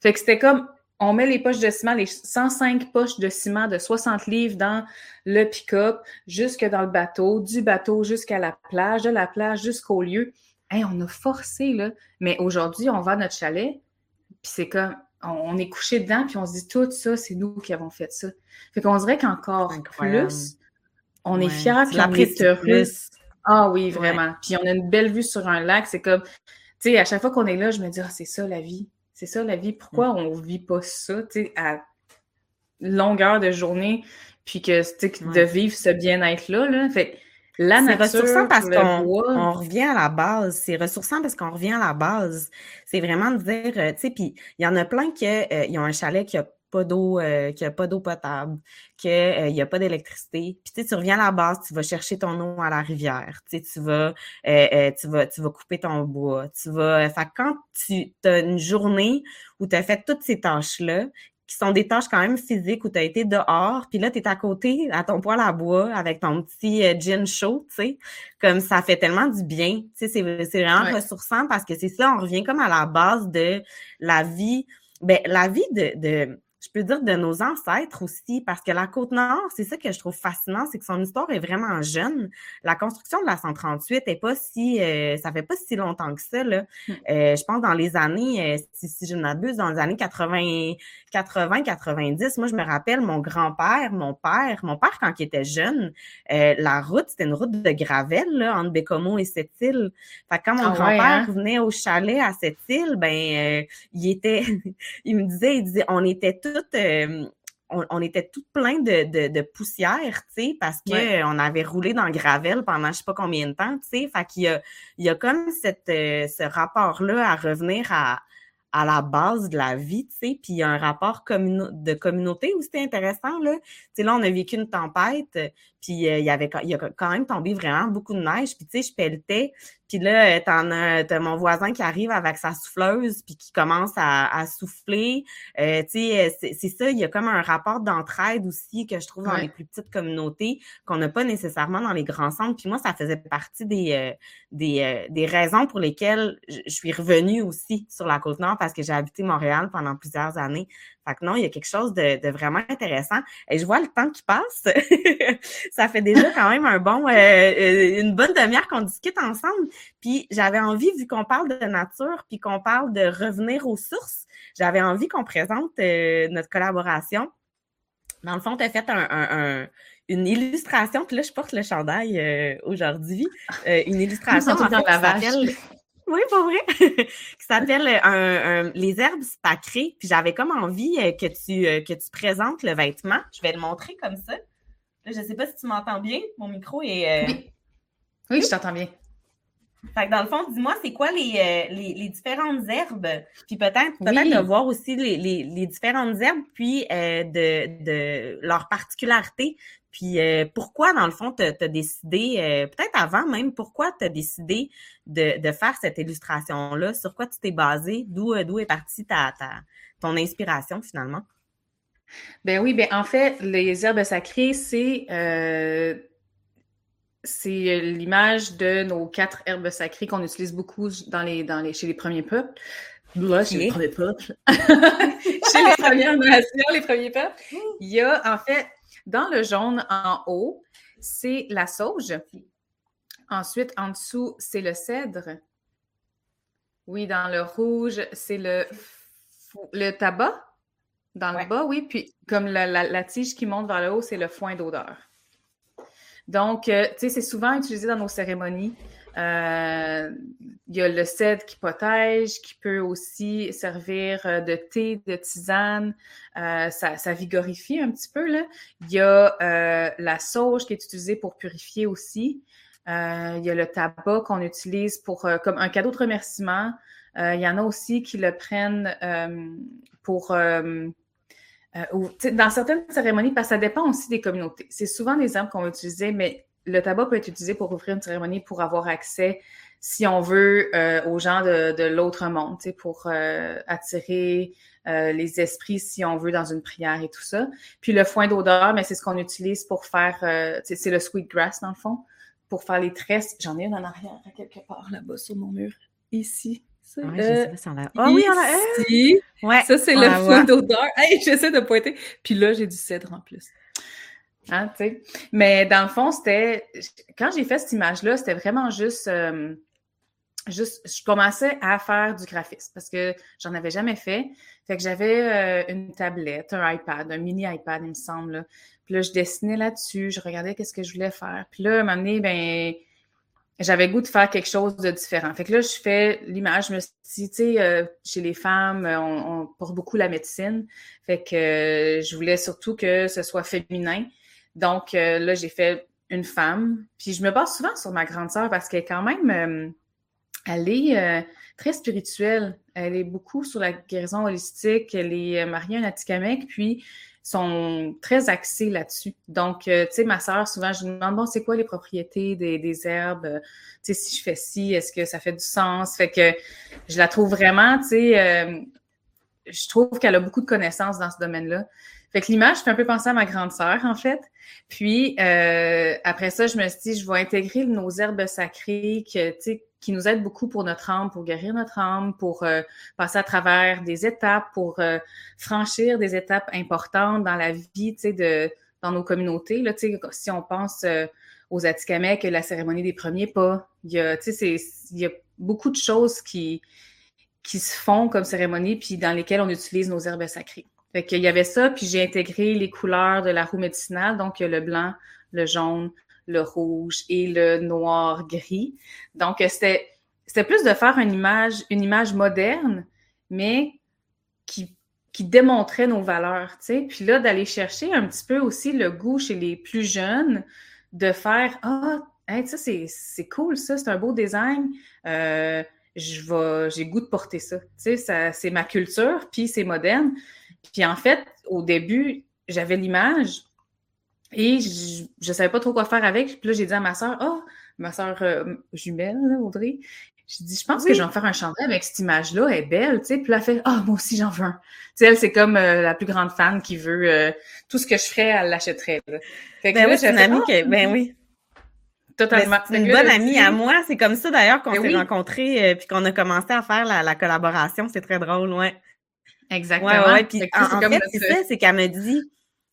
Speaker 2: Fait que c'était comme on met les poches de ciment, les 105 poches de ciment de 60 livres dans le pick-up, jusque dans le bateau, du bateau jusqu'à la plage, de la plage jusqu'au lieu. Hey, on a forcé, là. Mais aujourd'hui, on va à notre chalet, puis c'est comme, on, est couché dedans, puis on se dit, tout ça, c'est nous qui avons fait ça. Fait qu'on dirait qu'encore plus, on est fiers, puis on est heureux. Ah oui, vraiment. Puis on a une belle vue sur un lac. C'est comme, tu sais, à chaque fois qu'on est là, je me dis, ah, c'est ça la vie. C'est ça la vie. Pourquoi mm. on vit pas ça, tu à longueur de journée, puis que, tu sais, de vivre ce bien-être-là, là? Fait
Speaker 1: la nature, ressourçant parce qu'on on revient à la base. C'est ressourçant parce qu'on revient à la base. C'est vraiment de dire, euh, tu sais, puis il y en a plein qui euh, ont un chalet qui a pas d'eau, euh, qu'il n'y a pas d'eau potable, qu'il euh, n'y a pas d'électricité. Puis tu, sais, tu reviens à la base, tu vas chercher ton eau à la rivière. Tu, sais, tu, vas, euh, tu, vas, tu vas couper ton bois. Tu vas. Fait quand tu as une journée où tu as fait toutes ces tâches-là, qui sont des tâches quand même physiques où tu as été dehors, puis là, tu es à côté, à ton poêle à bois, avec ton petit gin chaud, tu sais, comme ça fait tellement du bien. Tu sais, c'est vraiment ressourçant parce que c'est ça, on revient comme à la base de la vie, ben, la vie de, de je peux dire de nos ancêtres aussi, parce que la Côte-Nord, c'est ça que je trouve fascinant, c'est que son histoire est vraiment jeune. La construction de la 138 est pas si, euh, ça fait pas si longtemps que ça, là. Hmm. Euh, je pense dans les années, euh, si, si, je m'abuse, dans les années 80, 80, 90, moi, je me rappelle mon grand-père, mon père, mon père, quand il était jeune, la route, c'était une route de gravel, là, entre Bécomo et Sept-Îles. Fait que quand mon ah grand-père hein? venait au chalet à Sept-Îles, ben, il était, il me disait, il disait, on était tous euh, on, était tout plein de, poussière, tu sais, parce qu'on avait roulé dans le gravel pendant je sais pas combien de temps, tu sais. Fait qu'il y a, il y a comme cette, euh, ce rapport-là à revenir à, à la base de la vie, tu sais, puis il y a un rapport de communauté aussi intéressant, là. Tu sais, là, on a vécu une tempête, puis euh, il y avait il y a quand même tombé vraiment beaucoup de neige, puis tu sais, je pelletais, puis là, t'en as, t'as mon voisin qui arrive avec sa souffleuse, puis qui commence à, souffler. Euh, tu sais, c'est ça, il y a comme un rapport d'entraide aussi que je trouve dans les plus petites communautés, qu'on n'a pas nécessairement dans les grands centres. Puis moi, ça faisait partie des, euh, des, euh, des, raisons pour lesquelles je suis revenue aussi sur la Côte-Nord, parce que j'ai habité Montréal pendant plusieurs années. Fait que non, il y a quelque chose de, vraiment intéressant. Et je vois le temps qui passe. ça fait déjà quand même un bon, euh, euh, une bonne demi-heure qu'on discute ensemble. Puis j'avais envie, vu qu'on parle de nature, puis qu'on parle de revenir aux sources, j'avais envie qu'on présente euh, notre collaboration. Dans le fond, tu as fait un, une illustration, puis là, je porte le chandail aujourd'hui. une illustration en fait, la oui, pas vrai. qui s'appelle euh, Les herbes sacrées. Puis j'avais comme envie euh, que tu, euh, que tu présentes le vêtement. Je vais le montrer comme ça. Là, je ne sais pas si tu m'entends bien. Mon micro est.
Speaker 2: Oui. oui, je t'entends bien.
Speaker 1: Fait que dans le fond, dis-moi, c'est quoi les, les, différentes herbes? Puis peut-être peut de voir aussi les, les, différentes herbes, puis de, de leur particularité. Puis euh, pourquoi, dans le fond, tu as, décidé, euh, peut-être avant même, pourquoi tu as décidé de, de, faire cette illustration-là? Sur quoi tu t'es basé? D'où, euh, d'où est partie ta, ta, ton inspiration finalement?
Speaker 2: Ben oui, ben en fait, les herbes sacrées, c'est c'est l'image de nos quatre herbes sacrées qu'on utilise beaucoup dans les, dans les, chez les premiers peuples. Là, chez les premiers peuples. chez les premières nations, les premiers peuples. Il y a en fait dans le jaune en haut, c'est la sauge. Ensuite, en dessous, c'est le cèdre. Oui, dans le rouge, c'est le, le tabac. Dans le bas, oui. Puis, comme la, tige qui monte vers le haut, c'est le foin d'odeur. Donc, euh, tu sais, c'est souvent utilisé dans nos cérémonies. Euh, il y a le cèdre qui protège, qui peut aussi servir euh, de thé, de tisane. Euh, ça, vigorifie un petit peu. Là. Il y a la sauge qui est utilisée pour purifier aussi. il y a le tabac qu'on utilise pour comme un cadeau de remerciement. il y en a aussi qui le prennent pour dans certaines cérémonies, parce que ça dépend aussi des communautés. C'est souvent des herbes qu'on va utiliser, mais le tabac peut être utilisé pour ouvrir une cérémonie pour avoir accès, si on veut, euh, aux gens de, l'autre monde, pour euh, attirer euh, les esprits, si on veut, dans une prière et tout ça. Puis le foin d'odeur, mais c'est ce qu'on utilise pour faire, c'est le sweetgrass dans le fond, pour faire les tresses. J'en ai une en arrière, quelque part là-bas sur mon mur. Ici, ça?
Speaker 1: Ouais, euh, ah oui, on a...
Speaker 2: Ouais, ça, c'est le fond d'odeur. Hey, j'essaie de pointer. Puis là, j'ai du cèdre en plus. Hein. Mais dans le fond, c'était... Quand j'ai fait cette image-là, c'était vraiment juste... Euh, juste, je commençais à faire du graphisme parce que j'en avais jamais fait. Fait que j'avais euh, une tablette, un iPad, un mini iPad, il me semble. Puis là, je dessinais là-dessus, je regardais qu'est-ce que je voulais faire. Puis là, à un moment donné, ben, j'avais goût de faire quelque chose de différent. Fait que là, je fais l'image, je me suis dit, tu sais, euh, chez les femmes, on, porte beaucoup la médecine. Fait que je voulais surtout que ce soit féminin. Donc là, j'ai fait une femme. Puis je me base souvent sur ma grande sœur parce qu'elle est quand même elle est euh, très spirituelle. Elle est beaucoup sur la guérison holistique. Elle est euh, mariée à un Atikamek, puis sont très axés là-dessus. Donc, euh, tu sais, ma sœur, souvent, je lui demande, bon, c'est quoi les propriétés des, des herbes? tu sais, si je fais ci, est-ce que ça fait du sens? Fait que je la trouve vraiment, tu sais, je trouve qu'elle a beaucoup de connaissances dans ce domaine-là. Fait que l'image fait un peu penser à ma grande sœur, en fait. Puis, après ça, je me suis dit, je vais intégrer nos herbes sacrées que, qui nous aide beaucoup pour notre âme, pour guérir notre âme, pour euh, passer à travers des étapes, pour euh, franchir des étapes importantes dans la vie, de, dans nos communautés. Là, si on pense euh, aux Atikamekw, la cérémonie des premiers pas, il y a, il y a beaucoup de choses qui, qui se font comme cérémonie, puis dans lesquelles on utilise nos herbes sacrées. Fait qu'il y avait ça, puis j'ai intégré les couleurs de la roue médicinale, donc le blanc, le jaune, le rouge et le noir-gris. Donc, c'était, c'était plus de faire une image, une image moderne, mais qui, qui démontrait nos valeurs, tu sais. Puis là, d'aller chercher un petit peu aussi le goût chez les plus jeunes, de faire « Ah, ça, c'est, c'est cool, ça, c'est un beau design. Euh, je j'ai goût de porter ça. Tu sais, ça, c'est ma culture, puis c'est moderne. Puis en fait, au début, j'avais l'image, et je ne savais pas trop quoi faire avec. Puis là, j'ai dit à ma soeur, oh, ma soeur euh, jumelle, Audrey, j'ai dit, je pense que je vais faire un chandail avec cette image-là, elle est belle, tu sais. Puis là, elle fait, ah, oh, moi aussi, j'en veux un. Tu sais, elle, c'est comme euh, la plus grande fan qui veut euh, tout ce que je ferais, elle l'achèterait.
Speaker 1: Fait que ben oui, c'est une amie ah, que, ben oui. Totalement. C'est une bonne amie à moi. C'est comme ça, d'ailleurs, qu'on ben s'est rencontrés puis qu'on a commencé à faire la, collaboration. C'est très drôle, ouais.
Speaker 2: Exactement.
Speaker 1: Ouais, Puis, en, fait, c'est ça, c'est qu'elle me dit,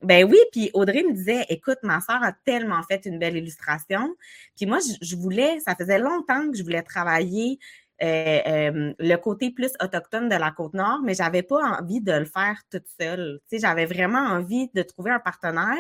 Speaker 1: ben oui, puis Audrey me disait, écoute, ma soeur a tellement fait une belle illustration. Puis moi, je, voulais, ça faisait longtemps que je voulais travailler euh, euh, le côté plus autochtone de la Côte-Nord, mais j'avais pas envie de le faire toute seule. Tu sais, j'avais vraiment envie de trouver un partenaire,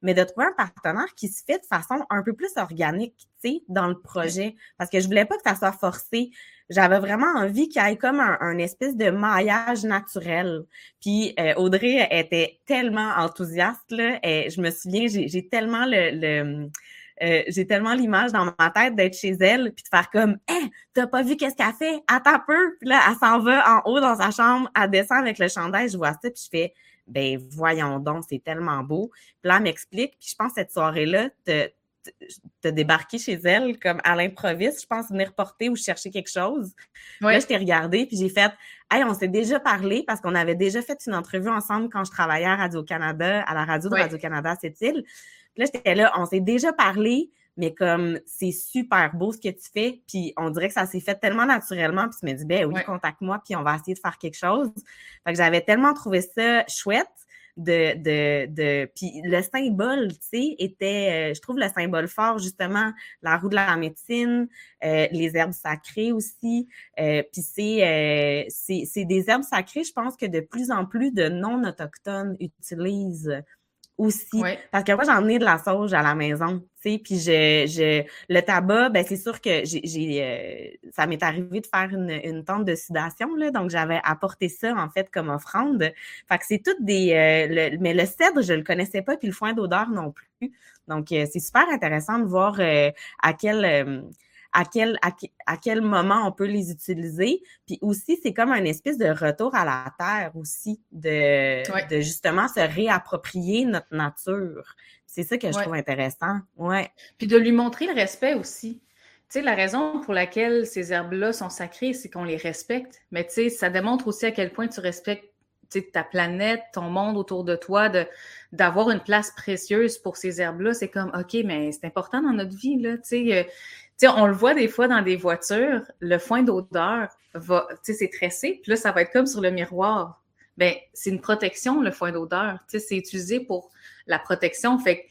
Speaker 1: mais de trouver un partenaire qui se fait de façon un peu plus organique, tu sais, dans le projet. Parce que je voulais pas que ça soit forcé j'avais vraiment envie qu'il y ait comme un, espèce de maillage naturel. Puis euh, Audrey était tellement enthousiaste là, et je me souviens, j'ai tellement le, euh, j'ai tellement l'image dans ma tête d'être chez elle puis de faire comme Hein, t'as pas vu qu'est-ce qu'elle fait? Attends peu! Puis là, elle s'en va en haut dans sa chambre, elle descend avec le chandail, je vois ça, puis je fais Ben voyons donc, c'est tellement beau. Puis là, elle m'explique, puis je pense que cette soirée-là, te débarquer chez elle comme à l'improviste, je pense venir porter ou chercher quelque chose. Là, je t'ai regardé puis j'ai fait Hey, on s'est déjà parlé parce qu'on avait déjà fait une entrevue ensemble quand je travaillais à Radio-Canada, à la radio de Radio-Canada cette île. Puis là, j'étais là, on s'est déjà parlé, mais comme c'est super beau ce que tu fais, puis on dirait que ça s'est fait tellement naturellement, puis tu me dis, ben oui, contacte-moi, puis on va essayer de faire quelque chose. Fait que j'avais tellement trouvé ça chouette de, de, de puis le symbole, tu sais, était, euh, je trouve le symbole fort, justement, la roue de la médecine, euh, les herbes sacrées aussi. Euh, puis c'est, c'est des herbes sacrées, je pense que de plus en plus de non-autochtones utilisent aussi. Parce que moi, j'en ai de la sauge à la maison, tu sais, puis je, je, le tabac, ben c'est sûr que j'ai, j'ai euh, ça m'est arrivé de faire une, une tente de sudation, là, donc j'avais apporté ça, en fait, comme offrande. Fait que c'est toutes des... Euh, mais le cèdre, je le connaissais pas, puis le foin d'odeur non plus. Donc, euh, c'est super intéressant de voir à quel à quel, à, quel moment on peut les utiliser. Puis aussi, c'est comme un espèce de retour à la terre aussi, de, de justement se réapproprier notre nature. C'est ça que je trouve intéressant. Ouais.
Speaker 2: Puis de lui montrer le respect aussi. Tu sais, la raison pour laquelle ces herbes-là sont sacrées, c'est qu'on les respecte. Mais tu sais, ça démontre aussi à quel point tu respectes ta planète, ton monde autour de toi, de d'avoir une place précieuse pour ces herbes-là, c'est comme OK, mais c'est important dans notre vie là, tu sais. Euh, on le voit des fois dans des voitures, le foin d'odeur va, tu sais, c'est tressé, puis là, ça va être comme sur le miroir. Ben, c'est une protection, le foin d'odeur. Tu sais, c'est utilisé pour la protection. Fait que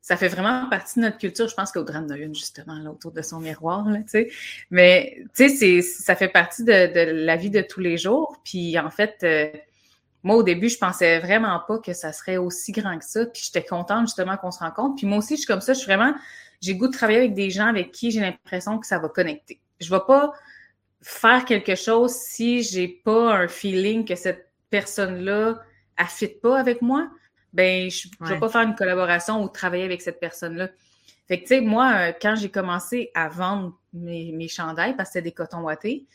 Speaker 2: ça fait vraiment partie de notre culture. Je pense qu'Audrey en a une, justement, là, autour de son miroir, tu sais. Mais, tu sais, ça fait partie de, la vie de tous les jours. Puis, en fait, euh, moi, au début, je pensais vraiment pas que ça serait aussi grand que ça. Puis, j'étais contente, justement, qu'on se rencontre. Puis, moi aussi, je suis comme ça. Je suis vraiment... J'ai goût de travailler avec des gens avec qui j'ai l'impression que ça va connecter. Je vais pas faire quelque chose si j'ai pas un feeling que cette personne-là, fit pas avec moi ben je ne vais pas faire une collaboration ou travailler avec cette personne-là. Fait que, tu sais, moi, euh, quand j'ai commencé à vendre mes, mes chandails, parce que c'était des cotons ouatés,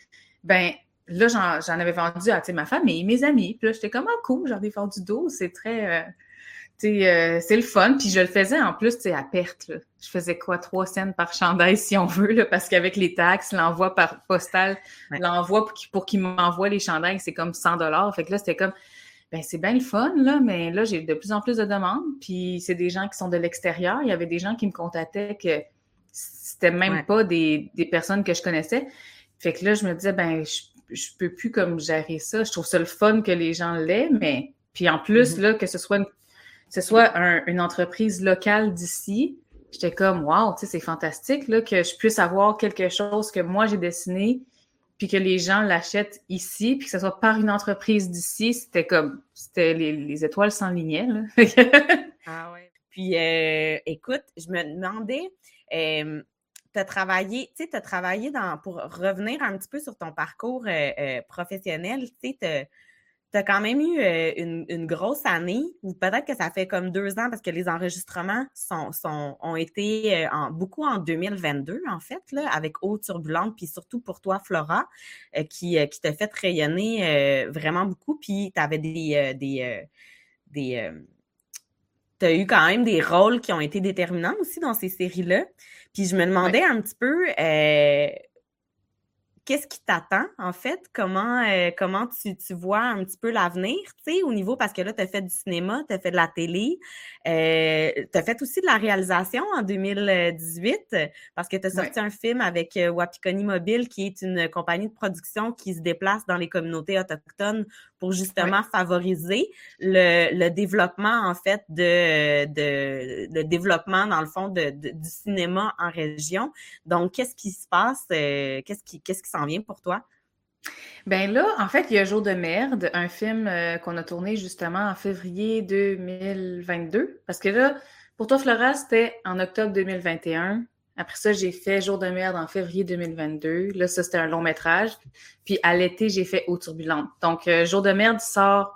Speaker 2: ben là, j'en avais vendu à ma et mes amis. Puis là, j'étais comme, ah, cool, j'en ai vendu 12, c'est très... Euh, euh, c'est le fun. Puis je le faisais en plus, tu sais, à perte. Là. Je faisais quoi, trois cents par chandail, si on veut, là, parce qu'avec les taxes, l'envoi par postal, l'envoi pour qu'il m'envoie les chandails, c'est comme 100 dollars. Fait que là, c'était comme ben c'est bien le fun, là, mais là, j'ai de plus en plus de demandes. Puis c'est des gens qui sont de l'extérieur. Il y avait des gens qui me contactaient que c'était même pas des, des, personnes que je connaissais. Fait que là, je me disais, ben, je, je peux plus comme gérer ça. Je trouve ça le fun que les gens l'aient, mais puis en plus, mm-hmm. là, que ce soit une, ce soit une entreprise locale d'ici, j'étais comme wow, tu sais, c'est fantastique là, que je puisse avoir quelque chose que moi j'ai dessiné puis que les gens l'achètent ici, puis que ce soit par une entreprise d'ici, c'était comme, c'était les, étoiles s'enlignaient.
Speaker 1: ah ouais. Puis, euh, écoute, je me demandais, euh, tu as travaillé, tu sais, tu as travaillé dans, pour revenir un petit peu sur ton parcours euh, professionnel, tu sais, tu as quand même eu euh, une, grosse année, ou peut-être que ça fait comme deux ans parce que les enregistrements sont, sont ont été euh, en, beaucoup en 2022, en fait, là, avec Eau Turbulente, puis surtout pour toi, Flora, euh, qui, qui t'a fait rayonner vraiment beaucoup, puis tu avais des. des, des tu as eu quand même des rôles qui ont été déterminants aussi dans ces séries-là. Puis je me demandais un petit peu qu'est-ce qui t'attend, en fait? Comment, euh, comment tu, tu, vois un petit peu l'avenir, tu sais, au niveau, parce que là, tu as fait du cinéma, tu as fait de la télé, euh, tu as fait aussi de la réalisation en 2018, parce que tu as sorti un film avec euh, Wapikoni Mobile, qui est une compagnie de production qui se déplace dans les communautés autochtones pour justement favoriser le, le, développement, en fait, de, de, le développement, dans le fond, de, du cinéma en région. Donc, qu'est-ce qui se passe? Euh, qu'est-ce qui, qu'est-ce qui s'en vient pour toi?
Speaker 2: Ben là, en fait, il y a Jour de merde, un film euh, qu'on a tourné justement en février 2022. Parce que là, pour toi, Flora, c'était en octobre 2021. Après ça, j'ai fait Jour de merde en février 2022. Là, ça, c'était un long métrage. Puis à l'été, j'ai fait Eau turbulente. Donc, euh, Jour de merde sort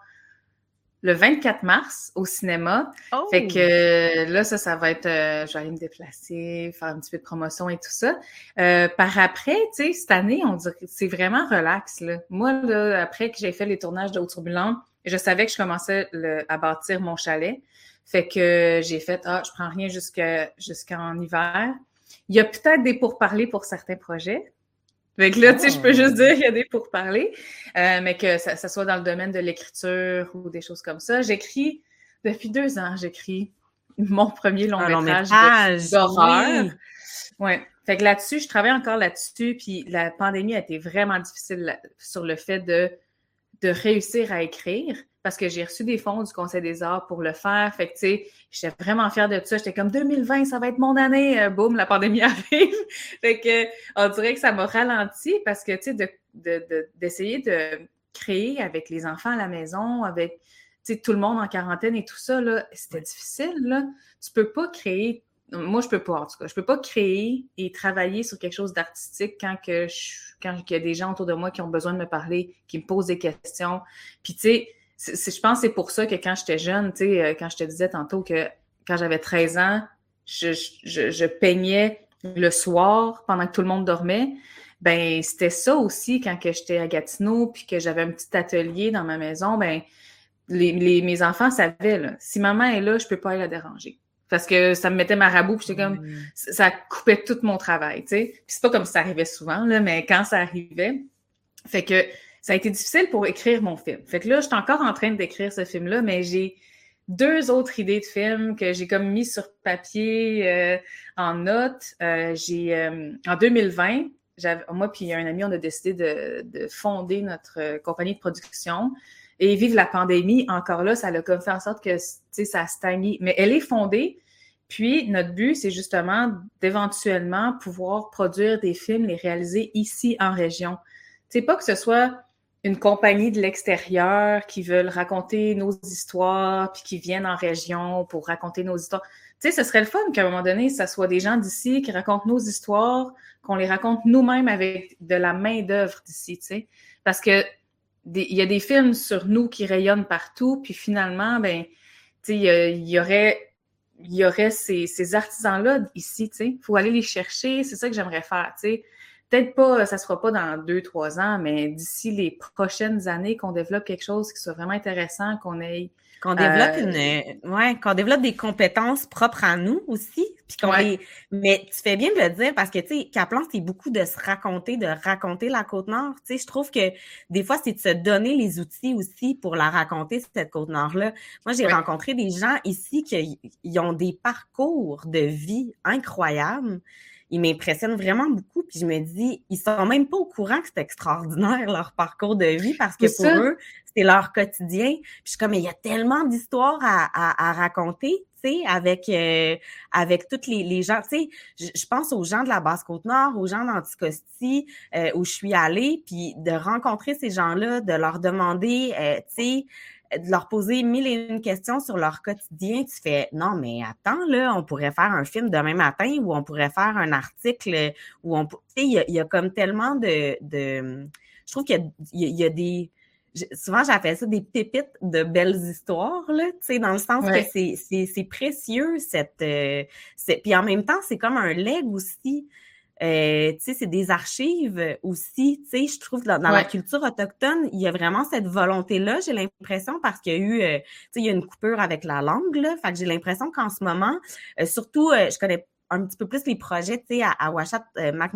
Speaker 2: le 24 mars au cinéma. Fait que oh! là, ça, ça va être... Euh, je vais aller me déplacer, faire un petit peu de promotion et tout ça. Euh, par après, tu sais, cette année, on dirait que c'est vraiment relax. Là. Moi, là, après que j'ai fait les tournages de turbulente, je savais que je commençais à bâtir mon chalet. Fait que j'ai fait, ah, je prends rien jusqu'en hiver. Il y a peut-être des pourparlers pour certains projets. Fait que là, tu sais, je peux juste dire qu'il y a des pourparlers, euh, mais que ça, soit dans le domaine de l'écriture ou des choses comme ça. J'écris, depuis deux ans, j'écris mon premier long métrage d'horreur. Ouais. Fait que là-dessus, je travaille encore là-dessus, puis la pandémie a été vraiment difficile sur le fait de, de réussir à écrire parce que j'ai reçu des fonds du Conseil des arts pour le faire. Fait que, tu sais, j'étais vraiment fière de ça. J'étais comme 2020, ça va être mon année. Euh, boum, la pandémie arrive. fait que, on dirait que ça m'a ralenti parce que, tu sais, d'essayer de, créer avec les enfants à la maison, avec, tu sais, tout le monde en quarantaine et tout ça, là, c'était difficile, là. Tu peux pas créer moi, je peux pas, en tout cas. Je peux pas créer et travailler sur quelque chose d'artistique quand que je, quand il y a des gens autour de moi qui ont besoin de me parler, qui me posent des questions. Puis, tu sais, je pense que c'est pour ça que quand j'étais jeune, tu sais, euh, quand je te disais tantôt que quand j'avais 13 ans, je, je, je, peignais le soir pendant que tout le monde dormait. Ben, c'était ça aussi quand que j'étais à Gatineau puis que j'avais un petit atelier dans ma maison. Ben, les, les, mes enfants savaient, là, si maman est là, je peux pas aller la déranger. Parce que ça me mettait marabout, puis j'étais comme, mm. ça coupait tout mon travail, tu sais. Puis c'est pas comme ça arrivait souvent, là, mais quand ça arrivait, fait que ça a été difficile pour écrire mon film. Fait que là, je suis encore en train d'écrire ce film-là, mais j'ai deux autres idées de films que j'ai comme mis sur papier euh, en note. Euh, j'ai euh, en 2020, moi puis un ami, on a décidé de, de fonder notre compagnie de production. Et vive la pandémie, encore là, ça a comme fait en sorte que ça a stagné. Mais elle est fondée. Puis notre but, c'est justement d'éventuellement pouvoir produire des films, les réaliser ici en région. C'est pas que ce soit une compagnie de l'extérieur qui veulent raconter nos histoires, puis qui viennent en région pour raconter nos histoires. Tu sais, ce serait le fun qu'à un moment donné, ça soit des gens d'ici qui racontent nos histoires, qu'on les raconte nous-mêmes avec de la main-d'œuvre d'ici, tu sais. Parce que il y a des films sur nous qui rayonnent partout, puis finalement, ben, tu sais, il y, aurait, y aurait ces, ces artisans-là ici, tu sais. Il faut aller les chercher, c'est ça que j'aimerais faire, tu sais. Peut-être pas, ça ne sera pas dans deux, trois ans, mais d'ici les prochaines années, qu'on développe quelque chose qui soit vraiment intéressant, qu'on ait
Speaker 1: qu'on développe une, ouais, qu'on développe des compétences propres à nous aussi. Puis qu'on mais tu fais bien de le dire parce que, tu sais, Kaplan, c'est beaucoup de se raconter, de raconter la Côte-Nord. Tu sais, je trouve que des fois, c'est de se donner les outils aussi pour la raconter, cette Côte-Nord-là. Moi, j'ai rencontré des gens ici qui ont des parcours de vie incroyables ils m'impressionnent vraiment beaucoup. Puis je me dis, ils sont même pas au courant que c'est extraordinaire leur parcours de vie parce que pour eux, c'est leur quotidien. Puis je suis comme, il y a tellement d'histoires à, à, raconter, tu sais, avec euh, avec toutes les, les gens. Tu sais, je, pense aux gens de la Basse-Côte-Nord, aux gens d'Anticosti, euh, où je suis allée, puis de rencontrer ces gens-là, de leur demander, euh, tu sais, de leur poser mille et une questions sur leur quotidien, tu fais non, mais attends, là, on pourrait faire un film demain matin ou on pourrait faire un article où on. Tu sais, il y, a comme tellement de. de je trouve qu'il y, a des. Souvent, j'appelle ça des pépites de belles histoires, là, tu sais, dans le sens que c'est précieux, cette. Euh, puis en même temps, c'est comme un leg aussi. Euh, tu sais, c'est des archives aussi. Tu sais, je trouve dans, dans la culture autochtone, il y a vraiment cette volonté-là. J'ai l'impression parce qu'il y a eu, euh, tu sais, il y a une coupure avec la langue là. Fait que j'ai l'impression qu'en ce moment, euh, surtout, je connais un petit peu plus les projets, tu sais, à, à Ouachat, Mac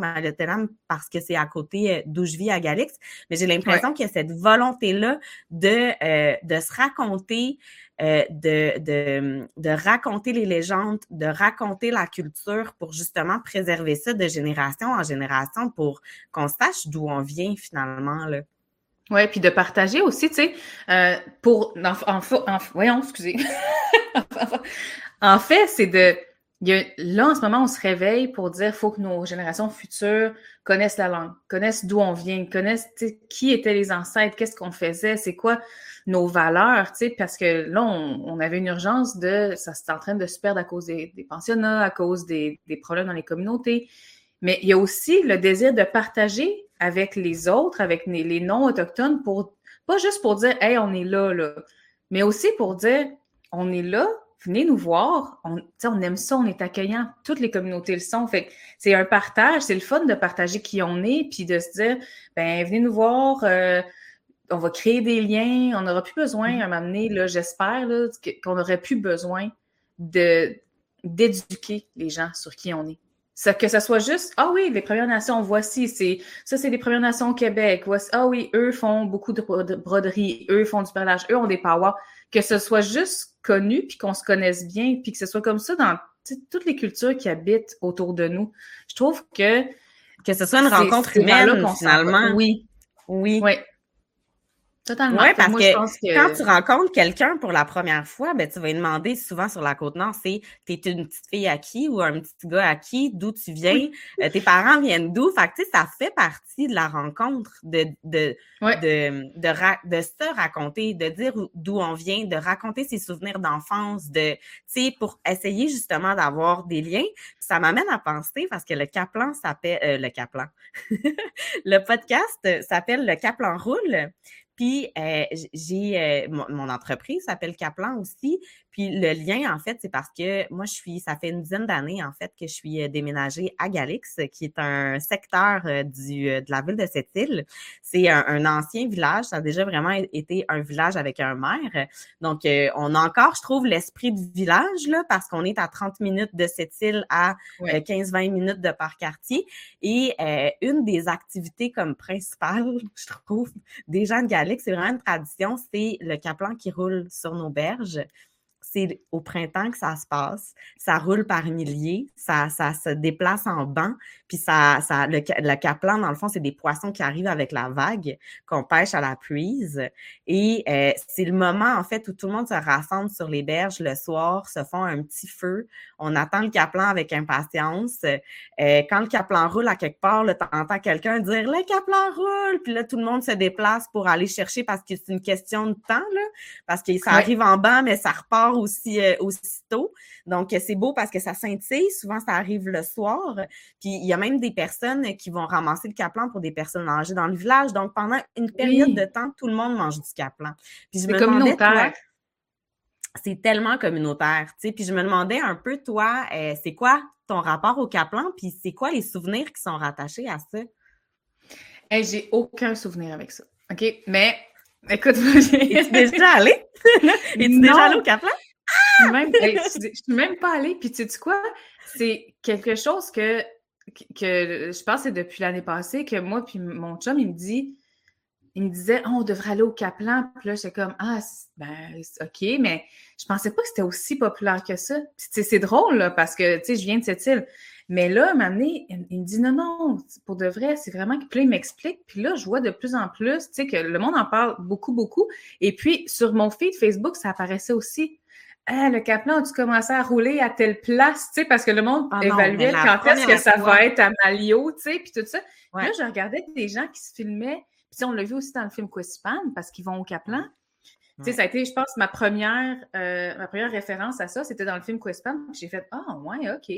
Speaker 1: parce que c'est à côté d'où je vis à Galix. Mais j'ai l'impression qu'il y a cette volonté-là de, de se raconter euh, de, de, de, raconter les légendes, de raconter la culture pour justement préserver ça de génération en génération pour qu'on sache d'où on vient finalement. Là.
Speaker 2: Oui, puis de partager aussi, tu sais, euh, pour. En, en, voyons, excusez. en fait, c'est de. Là, en ce moment, on se réveille pour dire faut que nos générations futures connaissent la langue, connaissent d'où on vient, connaissent qui étaient les ancêtres, qu'est-ce qu'on faisait, c'est quoi nos valeurs, parce que là, on, avait une urgence de, ça s'est en train de se perdre à cause des, pensionnats, à cause des, problèmes dans les communautés. Mais il y a aussi le désir de partager avec les autres, avec les, non-autochtones, pour pas juste pour dire, hey, on est là, là, mais aussi pour dire, on est là, venez nous voir. On, on aime ça, on est accueillant. Toutes les communautés le sont. Fait c'est un partage, c'est le fun de partager qui on est, puis de se dire, ben venez nous voir. Euh, on va créer des liens, on n'aura plus besoin, mm-hmm. à donné, là, j'espère qu'on n'aurait plus besoin de d'éduquer les gens sur qui on est. Ça, que ce soit juste, ah oui, les Premières Nations, voici, c'est ça, c'est les Premières Nations au Québec. Voici, ah oui, eux font beaucoup de broderie, eux font du perlage, eux ont des powers. Que ce soit juste connu, puis qu'on se connaisse bien, puis que ce soit comme ça dans toutes les cultures qui habitent autour de nous. Je trouve que...
Speaker 1: Que ce soit une rencontre humaine, finalement.
Speaker 2: Oui.
Speaker 1: Oui.
Speaker 2: Oui. Totalement.
Speaker 1: Oui, parce que, quand tu rencontres quelqu'un pour la première fois, ben, tu vas lui demander souvent sur la Côte-Nord, c'est t'es une petite fille à qui ou un petit gars à qui, d'où tu viens, euh, tes parents viennent d'où. Fait que, ça fait partie de la rencontre de, de, de, de, de, se raconter, de dire d'où on vient, de raconter ses souvenirs d'enfance, de, tu sais, pour essayer justement d'avoir des liens. Ça m'amène à penser, parce que le Caplan s'appelle, euh, le Caplan, le podcast s'appelle Le Caplan Roule. Puis euh, j'ai euh, mon, entreprise s'appelle Kaplan aussi. Puis le lien, en fait, c'est parce que moi, je suis, ça fait une dizaine d'années, en fait, que je suis euh, déménagée à Galix, qui est un secteur euh, du, de la ville de cette île. C'est un, ancien village. Ça a déjà vraiment été un village avec un maire. Donc, on a encore, je trouve, l'esprit du village, là, parce qu'on est à 30 minutes de cette île à 15-20 minutes de par quartier. Et une des activités comme principale, je trouve, des gens de Galix, c'est vraiment une tradition, c'est le caplan qui roule sur nos berges c'est au printemps que ça se passe. Ça roule par milliers, ça, ça se déplace en banc, puis ça, ça, le, le caplan, dans le fond, c'est des poissons qui arrivent avec la vague, qu'on pêche à la puise. Et euh, c'est le moment, en fait, où tout le monde se rassemble sur les berges le soir, se font un petit feu. On attend le caplan avec impatience. Euh, quand le caplan roule à quelque part, tu entends quelqu'un dire « Le caplan roule! » Puis là, tout le monde se déplace pour aller chercher parce que c'est une question de temps, là, parce que ça arrive en banc, mais ça repart aussi euh, aussitôt. Donc, c'est beau parce que ça scintille. Souvent, ça arrive le soir. Puis, il y a même des personnes qui vont ramasser le caplan pour des personnes âgées dans le village. Donc, pendant une période de temps, tout le monde mange du caplan.
Speaker 2: Puis, je me communautaire.
Speaker 1: c'est tellement communautaire, tu sais. Puis, je me demandais un peu, toi, euh, c'est quoi ton rapport au caplan? Puis, c'est quoi les souvenirs qui sont rattachés à ça?
Speaker 2: j'ai aucun souvenir avec ça. OK? Mais, écoute, Es-tu
Speaker 1: déjà allé? Es-tu déjà allé au caplan?
Speaker 2: je suis même pas allée. Puis tu sais quoi? C'est quelque chose que, que je pense que c'est depuis l'année passée que moi puis mon chum, il me dit, il me disait, oh, on devrait aller au Caplan. Puis là, j'étais comme, ah, ben, OK, mais je pensais pas que c'était aussi populaire que ça. C'est drôle, parce que, tu sais, je viens de cette île. Mais là, à un il, me dit, non, non, pour de vrai, c'est vraiment que. Puis là, il m'explique. Puis là, je vois de plus en plus, tu sais, que le monde en parle beaucoup, beaucoup. Et puis, sur mon feed Facebook, ça apparaissait aussi ah, le Caplan, as-tu commencé à rouler à telle place, tu sais, parce que le monde ah évaluait quand est-ce que ça va être à Malio, tu sais, puis tout ça. Là, je regardais des gens qui se filmaient, puis on l'a vu aussi dans le film Quispan, parce qu'ils vont au Caplan. Tu sais, ça a été, je pense, ma première, euh, ma première référence à ça, c'était dans le film Quispan. J'ai fait « Ah, ouais, OK. »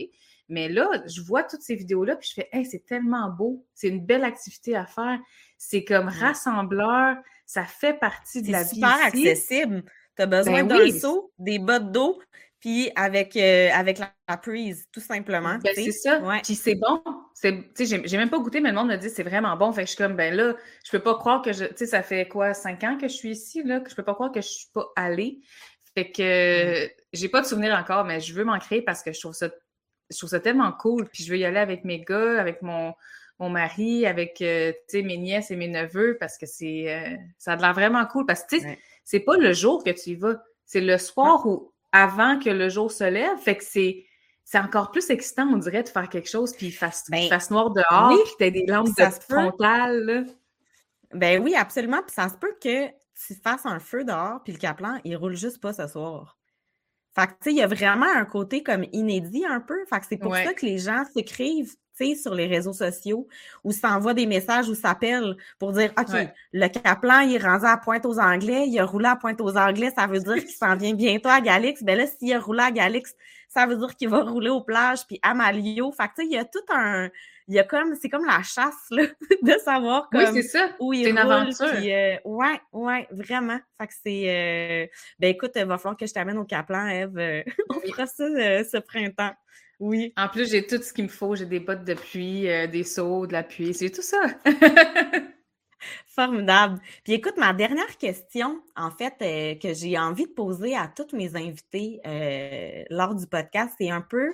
Speaker 2: Mais là, je vois toutes ces vidéos-là, puis je fais « Hey, c'est tellement beau. C'est une belle activité à faire. C'est comme rassembleur. Ça fait partie de la vie
Speaker 1: C'est super accessible. Tu as besoin ben d'un seau, des bottes d'eau, puis avec, euh, avec la, prise, tout simplement.
Speaker 2: Ben, c'est ça. Puis c'est bon. J'ai même pas goûté, mais le monde me dit c'est vraiment bon. Fait que je suis comme, ben là, je peux pas croire que je. Tu sais, ça fait quoi, cinq ans que je suis ici, là, que je peux pas croire que je suis pas allée. Fait que j'ai pas de souvenir encore, mais je veux m'en créer parce que je trouve ça, je trouve ça tellement cool. Puis je veux y aller avec mes gars, avec mon, mon mari, avec euh, mes nièces et mes neveux parce que c'est euh, ça a l'air vraiment cool. Parce que tu sais, c'est pas le jour que tu y vas, c'est le soir ou avant que le jour se lève. Fait que c'est c'est encore plus excitant, on dirait, de faire quelque chose, puis il fasse, ben, noir dehors, oui, puis t'as des lampes de frontale.
Speaker 1: Ben oui, absolument. Puis ça se peut que tu fasses un feu dehors, puis le caplan, il roule juste pas ce soir. Fait que, tu sais, il y a vraiment un côté comme inédit un peu. Fait que c'est pour ça que les gens s'écrivent sur les réseaux sociaux ou s'envoient des messages ou s'appellent pour dire OK, le Caplan, il est rendu à pointe aux Anglais, il a roulé à pointe aux Anglais, ça veut dire qu'il s'en vient bientôt à Galix. Ben là, s'il a roulé à Galix, ça veut dire qu'il va rouler aux plages puis à Malio. Fait que, tu sais, il y a tout un. Il y a comme. C'est comme la chasse, là, de savoir comme,
Speaker 2: oui, ça.
Speaker 1: où il roule. une aventure. Euh, ouais, ouais, vraiment. Fait que c'est. Euh, ben écoute, il va falloir que je t'amène au Caplan, Eve. Euh, on fera ça ce printemps. Oui.
Speaker 2: En plus, j'ai tout ce qu'il me faut. J'ai des bottes de pluie, des seaux, de la pluie. C'est tout ça.
Speaker 1: Formidable. Puis écoute, ma dernière question, en fait, euh, que j'ai envie de poser à toutes mes invités euh, lors du podcast, c'est un peu,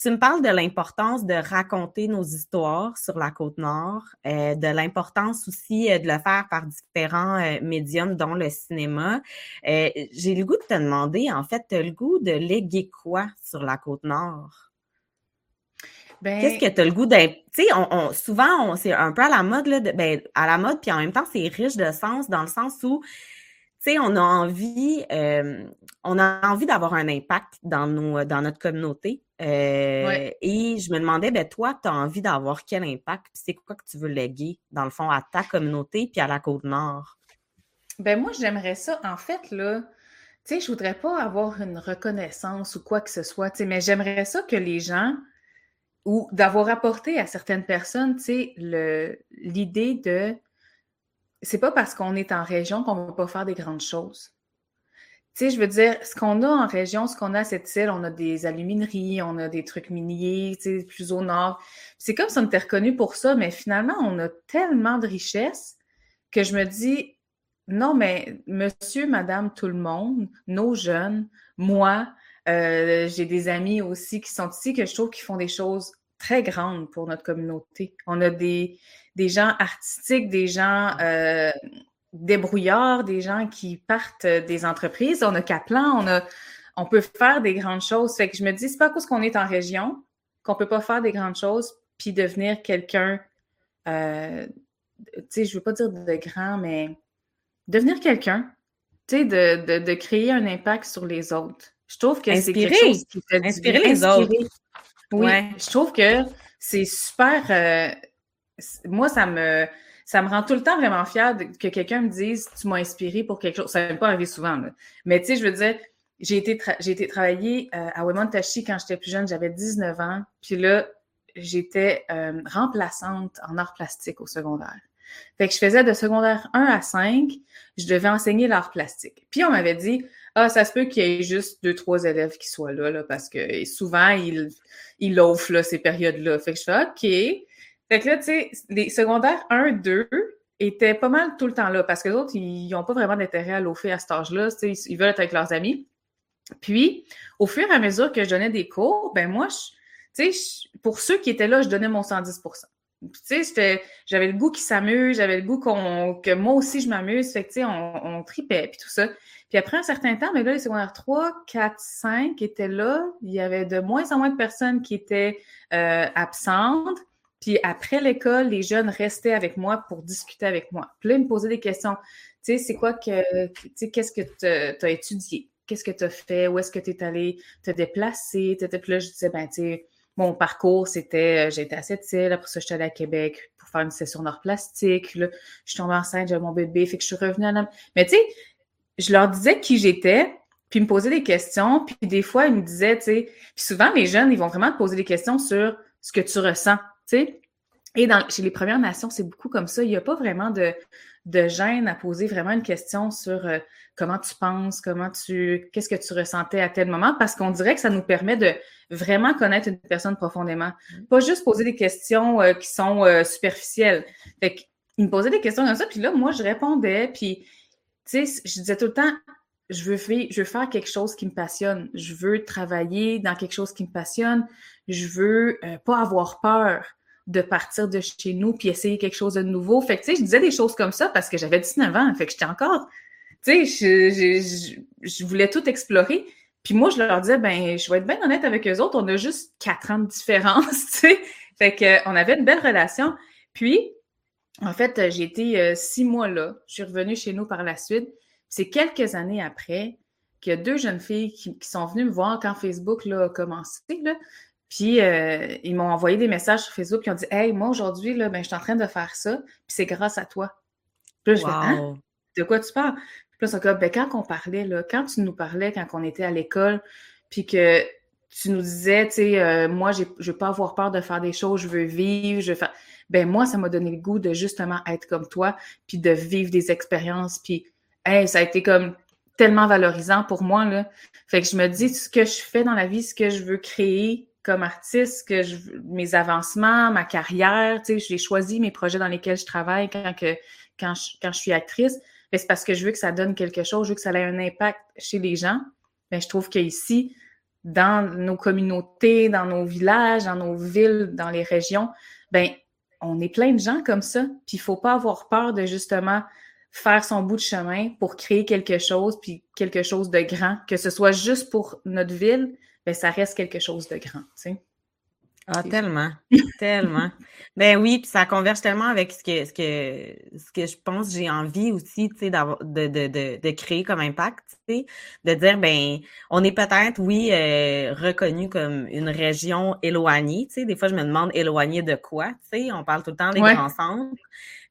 Speaker 1: tu me parles de l'importance de raconter nos histoires sur la côte nord, de l'importance aussi de le faire par différents médiums, dont le cinéma. j'ai le goût de te demander, en fait, tu as le goût de léguer quoi sur la côte nord? Qu'est-ce ben que tu as le goût d'être. Tu sais, on, souvent, c'est un peu à la mode, là, ben, à la mode, puis en même temps, c'est riche de sens dans le sens où, tu sais, on a envie, euh, on a envie d'avoir un impact dans, nos, dans notre communauté. Euh, et je me demandais, ben toi, tu as envie d'avoir quel impact, puis c'est quoi que tu veux léguer, dans le fond, à ta communauté, puis à la Côte-Nord?
Speaker 2: Ben moi, j'aimerais ça, en fait, là, tu sais, je voudrais pas avoir une reconnaissance ou quoi que ce soit, tu sais, mais j'aimerais ça que les gens ou d'avoir apporté à certaines personnes, tu sais, l'idée de c'est pas parce qu'on est en région qu'on ne va pas faire des grandes choses. Tu sais, je veux dire, ce qu'on a en région, ce qu'on a à cette île, on a des alumineries, on a des trucs miniers, tu sais, plus au nord. C'est comme si on était reconnu pour ça, mais finalement, on a tellement de richesses que je me dis, non, mais monsieur, madame, tout le monde, nos jeunes, moi, euh, j'ai des amis aussi qui sont ici que je trouve qu'ils font des choses très grandes pour notre communauté. On a des, des gens artistiques, des gens euh, débrouillards, des gens qui partent des entreprises. On a Kaplan, on a, on peut faire des grandes choses. Fait que je me dis, c'est pas parce qu'on est en région qu'on peut pas faire des grandes choses puis devenir quelqu'un, euh, tu sais, je veux pas dire de grand, mais devenir quelqu'un, tu sais, de, de, créer un impact sur les autres. Je trouve que c'est quelque chose qui fait
Speaker 1: Inspirer les autres.
Speaker 2: Oui, je trouve que c'est super. Euh, moi, ça me, ça me rend tout le temps vraiment fière que quelqu'un me dise Tu m'as inspiré pour quelque chose. Ça ne pas arriver souvent. Là. Mais tu sais, je veux dire, j'ai été, j'ai été travailler euh, à Wemontashi quand j'étais plus jeune, j'avais 19 ans. Puis là, j'étais euh, remplaçante en art plastique au secondaire. Fait que je faisais de secondaire 1 à 5, je devais enseigner l'art plastique. Puis on m'avait dit Ah, ça se peut qu'il y ait juste deux, trois élèves qui soient là, là parce que souvent, ils, ils offrent là, ces périodes-là. Fait que je fais OK. Fait que là, tu sais, les secondaires 1, 2 étaient pas mal tout le temps là parce que les autres, ils n'ont pas vraiment d'intérêt à l'offrir à cet âge-là. Ils, ils veulent être avec leurs amis. Puis, au fur et à mesure que je donnais des cours, ben moi, tu sais, pour ceux qui étaient là, je donnais mon 110 tu sais, j'avais le goût qu'ils s'amusent, j'avais le goût qu'on, que moi aussi je m'amuse. Fait que, tu sais, on, on, tripait, puis tout ça. Puis après un certain temps, mais là, les secondaires 3, 4, 5 étaient là. Il y avait de moins en moins de personnes qui étaient euh, absentes. Puis après l'école, les jeunes restaient avec moi pour discuter avec moi. Puis là, ils me posaient des questions. Tu sais, c'est quoi que, tu sais, qu'est-ce que tu as étudié? Qu'est-ce que tu as fait? Où est-ce que tu es allé te déplacer? Puis là, je disais, ben, tu sais, mon parcours, c'était, euh, j'étais à cette île, après ça, j'étais allée à Québec pour faire une session d'art plastique. Là, je suis tombée enceinte, j'avais mon bébé, fait que je suis revenue à la... Mais tu sais, je leur disais qui j'étais, puis ils me posaient des questions, puis des fois, ils me disaient, tu sais, puis souvent, les jeunes, ils vont vraiment te poser des questions sur ce que tu ressens, sais. Et dans, chez les Premières Nations, c'est beaucoup comme ça. Il n'y a pas vraiment de, de gêne à poser vraiment une question sur euh, comment tu penses, comment tu, qu'est-ce que tu ressentais à tel moment, parce qu'on dirait que ça nous permet de vraiment connaître une personne profondément. Mm. Pas juste poser des questions euh, qui sont euh, superficielles. Fait me posait des questions comme ça, puis là, moi, je répondais, puis, tu sais, je disais tout le temps, je veux, faire, je veux faire quelque chose qui me passionne. Je veux travailler dans quelque chose qui me passionne. Je veux pas avoir peur de partir de chez nous puis essayer quelque chose de nouveau. Fait que, je disais des choses comme ça parce que j'avais 19 ans. Fait que j'étais encore, tu sais, je, voulais tout explorer. Puis moi, je leur disais, ben, je vais être bien honnête avec eux autres, on a juste quatre ans de différence, tu sais. Fait que, on avait une belle relation. Puis, en fait, j'ai été euh, six mois là. Je suis revenue chez nous par la suite. C'est quelques années après qu'il y a deux jeunes filles qui, sont venues me voir quand Facebook là, a commencé. Puis euh, ils m'ont envoyé des messages sur Facebook qui ont dit Hey, moi aujourd'hui, là, ben, je suis en train de faire ça, puis c'est grâce à toi. Puis là, je fais hein? De quoi tu parles? Puis là, c'est ben, quand on parlait, là, quand tu nous parlais, quand on était à l'école, puis que tu nous disais, tu sais, euh, moi, je ne veux pas avoir peur de faire des choses, je veux vivre, je veux faire. Ben, moi, ça m'a donné le goût de justement être comme toi, puis de vivre des expériences, puis, hey, ça a été comme tellement valorisant pour moi, là. Fait que je me dis, ce que je fais dans la vie, ce que je veux créer, artiste, que mes avancements, ma carrière, tu sais, j'ai choisi mes projets dans lesquels je travaille quand, que, quand, je, quand je suis actrice, c'est parce que je veux que ça donne quelque chose, je veux que ça ait un impact chez les gens. Je trouve qu'ici, dans nos communautés, dans nos villages, dans nos villes, dans les régions, ben on est plein de gens comme ça. Puis il faut pas avoir peur de justement faire son bout de chemin pour créer quelque chose, puis quelque chose de grand, que ce soit juste pour notre ville, ben, ça reste quelque chose de grand, tu sais.
Speaker 1: Ah, tellement, tellement. Ben oui, puis ça converge tellement avec ce que, ce que, ce que je pense j'ai envie aussi, tu sais, de, de, de, de, créer comme impact, tu sais, de dire, ben, on est peut-être, oui, euh, reconnu comme une région éloignée, tu sais, des fois je me demande éloignée de quoi, tu sais, on parle tout le temps des grands centres,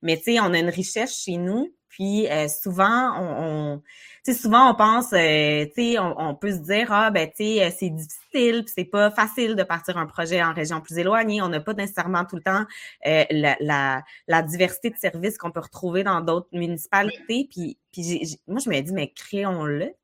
Speaker 1: mais tu sais, on a une richesse chez nous, puis euh, souvent, on souvent on pense, euh, tu sais, on, peut se dire ah ben tu sais, euh, c'est difficile, c'est pas facile de partir un projet en région plus éloignée. On n'a pas nécessairement tout le temps euh, la, la, diversité de services qu'on peut retrouver dans d'autres municipalités. Puis, puis moi je me dis mais créons-le, sais.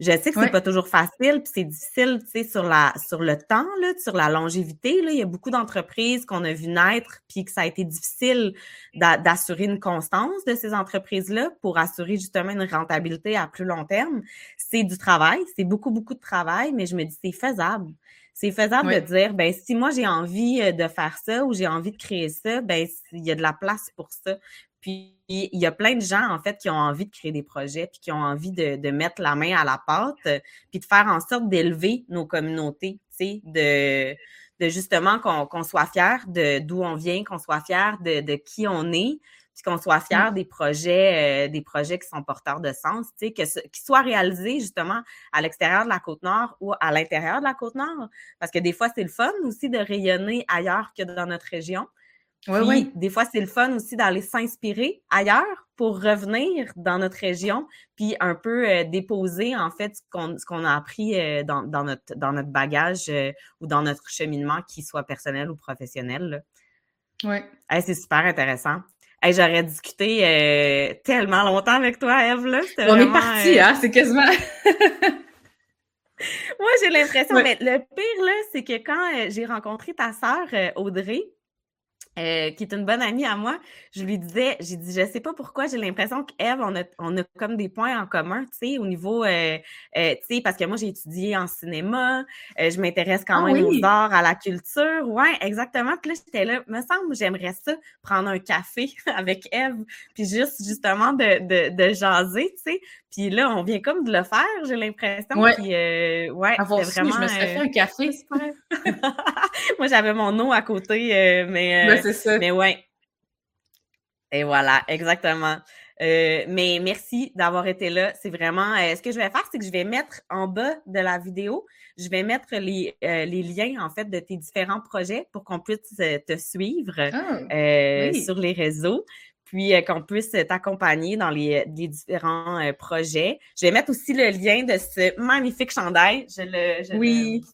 Speaker 1: Je sais que c'est pas toujours facile, puis c'est difficile, tu sais, sur la sur le temps, là, sur la longévité. Là, il y a beaucoup d'entreprises qu'on a vu naître, puis que ça a été difficile d'assurer une constance de ces entreprises-là pour assurer justement une rentabilité à plus long terme. C'est du travail, c'est beaucoup, beaucoup de travail, mais je me dis c'est faisable. C'est faisable de dire, ben si moi j'ai envie euh, de faire ça ou j'ai envie de créer ça, ben il y a de la place pour ça. Puis il y a plein de gens, en fait, qui ont envie de créer des projets, puis qui ont envie de, de mettre la main à la pâte, euh, puis de faire en sorte d'élever nos communautés, tu sais, de, de justement qu'on soit fier de d'où on vient, qu'on soit fier de, de qui on est, puis qu'on soit fier mmh. des projets, euh, des projets qui sont porteurs de sens, tu sais, qu'ils soient réalisés justement à l'extérieur de la Côte-Nord ou à l'intérieur de la Côte-Nord. Parce que des fois, c'est le fun aussi de rayonner ailleurs que dans notre région. Oui, oui. Des fois, c'est le fun aussi d'aller s'inspirer ailleurs pour revenir dans notre région, puis un peu euh, déposer en fait ce qu'on a appris euh, dans, dans, notre, dans notre bagage euh, ou dans notre cheminement, qu'il soit personnel ou professionnel.
Speaker 2: Oui.
Speaker 1: c'est super intéressant. J'aurais discuté tellement longtemps avec toi, Eve. Là.
Speaker 2: On est parti, hein? C'est quasiment.
Speaker 1: Moi, j'ai l'impression, mais le pire, là, c'est que quand j'ai rencontré ta sœur, Audrey, euh, qui est une bonne amie à moi, je lui disais, j'ai dit, je sais pas pourquoi, j'ai l'impression qu'Eve, on a, on a comme des points en commun, tu sais, au niveau, euh, euh, tu sais, parce que moi, j'ai étudié en cinéma, je m'intéresse quand ah même aux arts, à la culture, ouais, exactement. Puis là, j'étais là, me semble, j'aimerais ça, prendre un café avec Eve, puis juste, justement, de, de, de jaser, tu sais. Puis là, on vient comme de le faire, j'ai l'impression.
Speaker 2: Ouais.
Speaker 1: Puis, ouais, c'était vraiment...
Speaker 2: je me serais fait un café.
Speaker 1: moi, j'avais mon eau à côté, mais...
Speaker 2: Mais
Speaker 1: ouais. Et voilà, exactement. Euh, mais merci d'avoir été là. C'est vraiment. Euh, ce que je vais faire, c'est que je vais mettre en bas de la vidéo, je vais mettre les, euh, les liens en fait de tes différents projets pour qu'on puisse te suivre ah, sur les réseaux, puis qu'on puisse t'accompagner dans les, les différents projets. Je vais mettre aussi le lien de ce magnifique chandail. Je le,
Speaker 2: oui.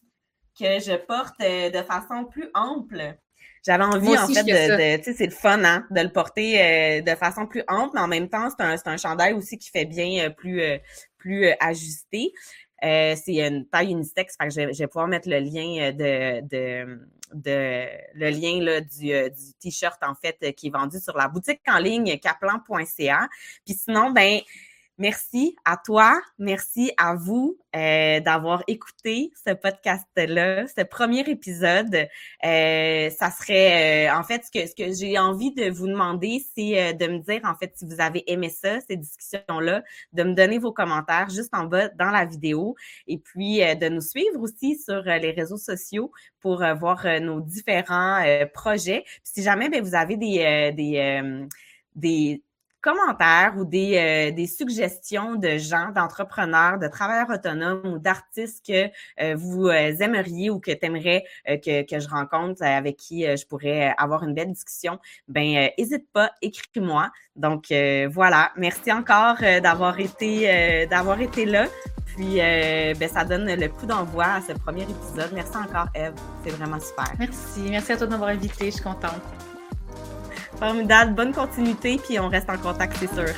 Speaker 1: que je porte de façon plus ample. J'avais envie, en fait, de, tu sais, c'est le fun, hein, de le porter euh, de façon plus ample, mais en même temps, c'est un, un chandail aussi qui fait bien euh, plus, euh, plus ajusté. c'est une taille unisex, fait que je vais, je vais, pouvoir mettre le lien de, de, de le lien là, du, du t-shirt en fait qui est vendu sur la boutique en ligne kaplan.ca. Puis sinon, ben Merci à toi, merci à vous euh, d'avoir écouté ce podcast-là, ce premier épisode. Euh, ça serait, euh, en fait, ce que, ce que j'ai envie de vous demander, c'est euh, de me dire, en fait, si vous avez aimé ça, ces discussions-là, de me donner vos commentaires juste en bas dans la vidéo et puis de nous suivre aussi sur les réseaux sociaux pour voir nos différents projets. Puis si jamais ben, vous avez des, des, des commentaires ou des, euh, des suggestions de gens, d'entrepreneurs, de travailleurs autonomes ou d'artistes que euh, vous euh, aimeriez ou que tu aimerais que, que je rencontre, avec qui je pourrais avoir une belle discussion, ben n'hésite pas, écris-moi. Donc voilà, merci encore d'avoir été d'avoir été là. Puis ben, ça donne le coup d'envoi à ce premier épisode. Merci encore, Eve. C'est vraiment super.
Speaker 2: Merci. Merci à toi de m'avoir invité. Je suis contente.
Speaker 1: Formidable, bonne continuité, puis on reste en contact, c'est sûr.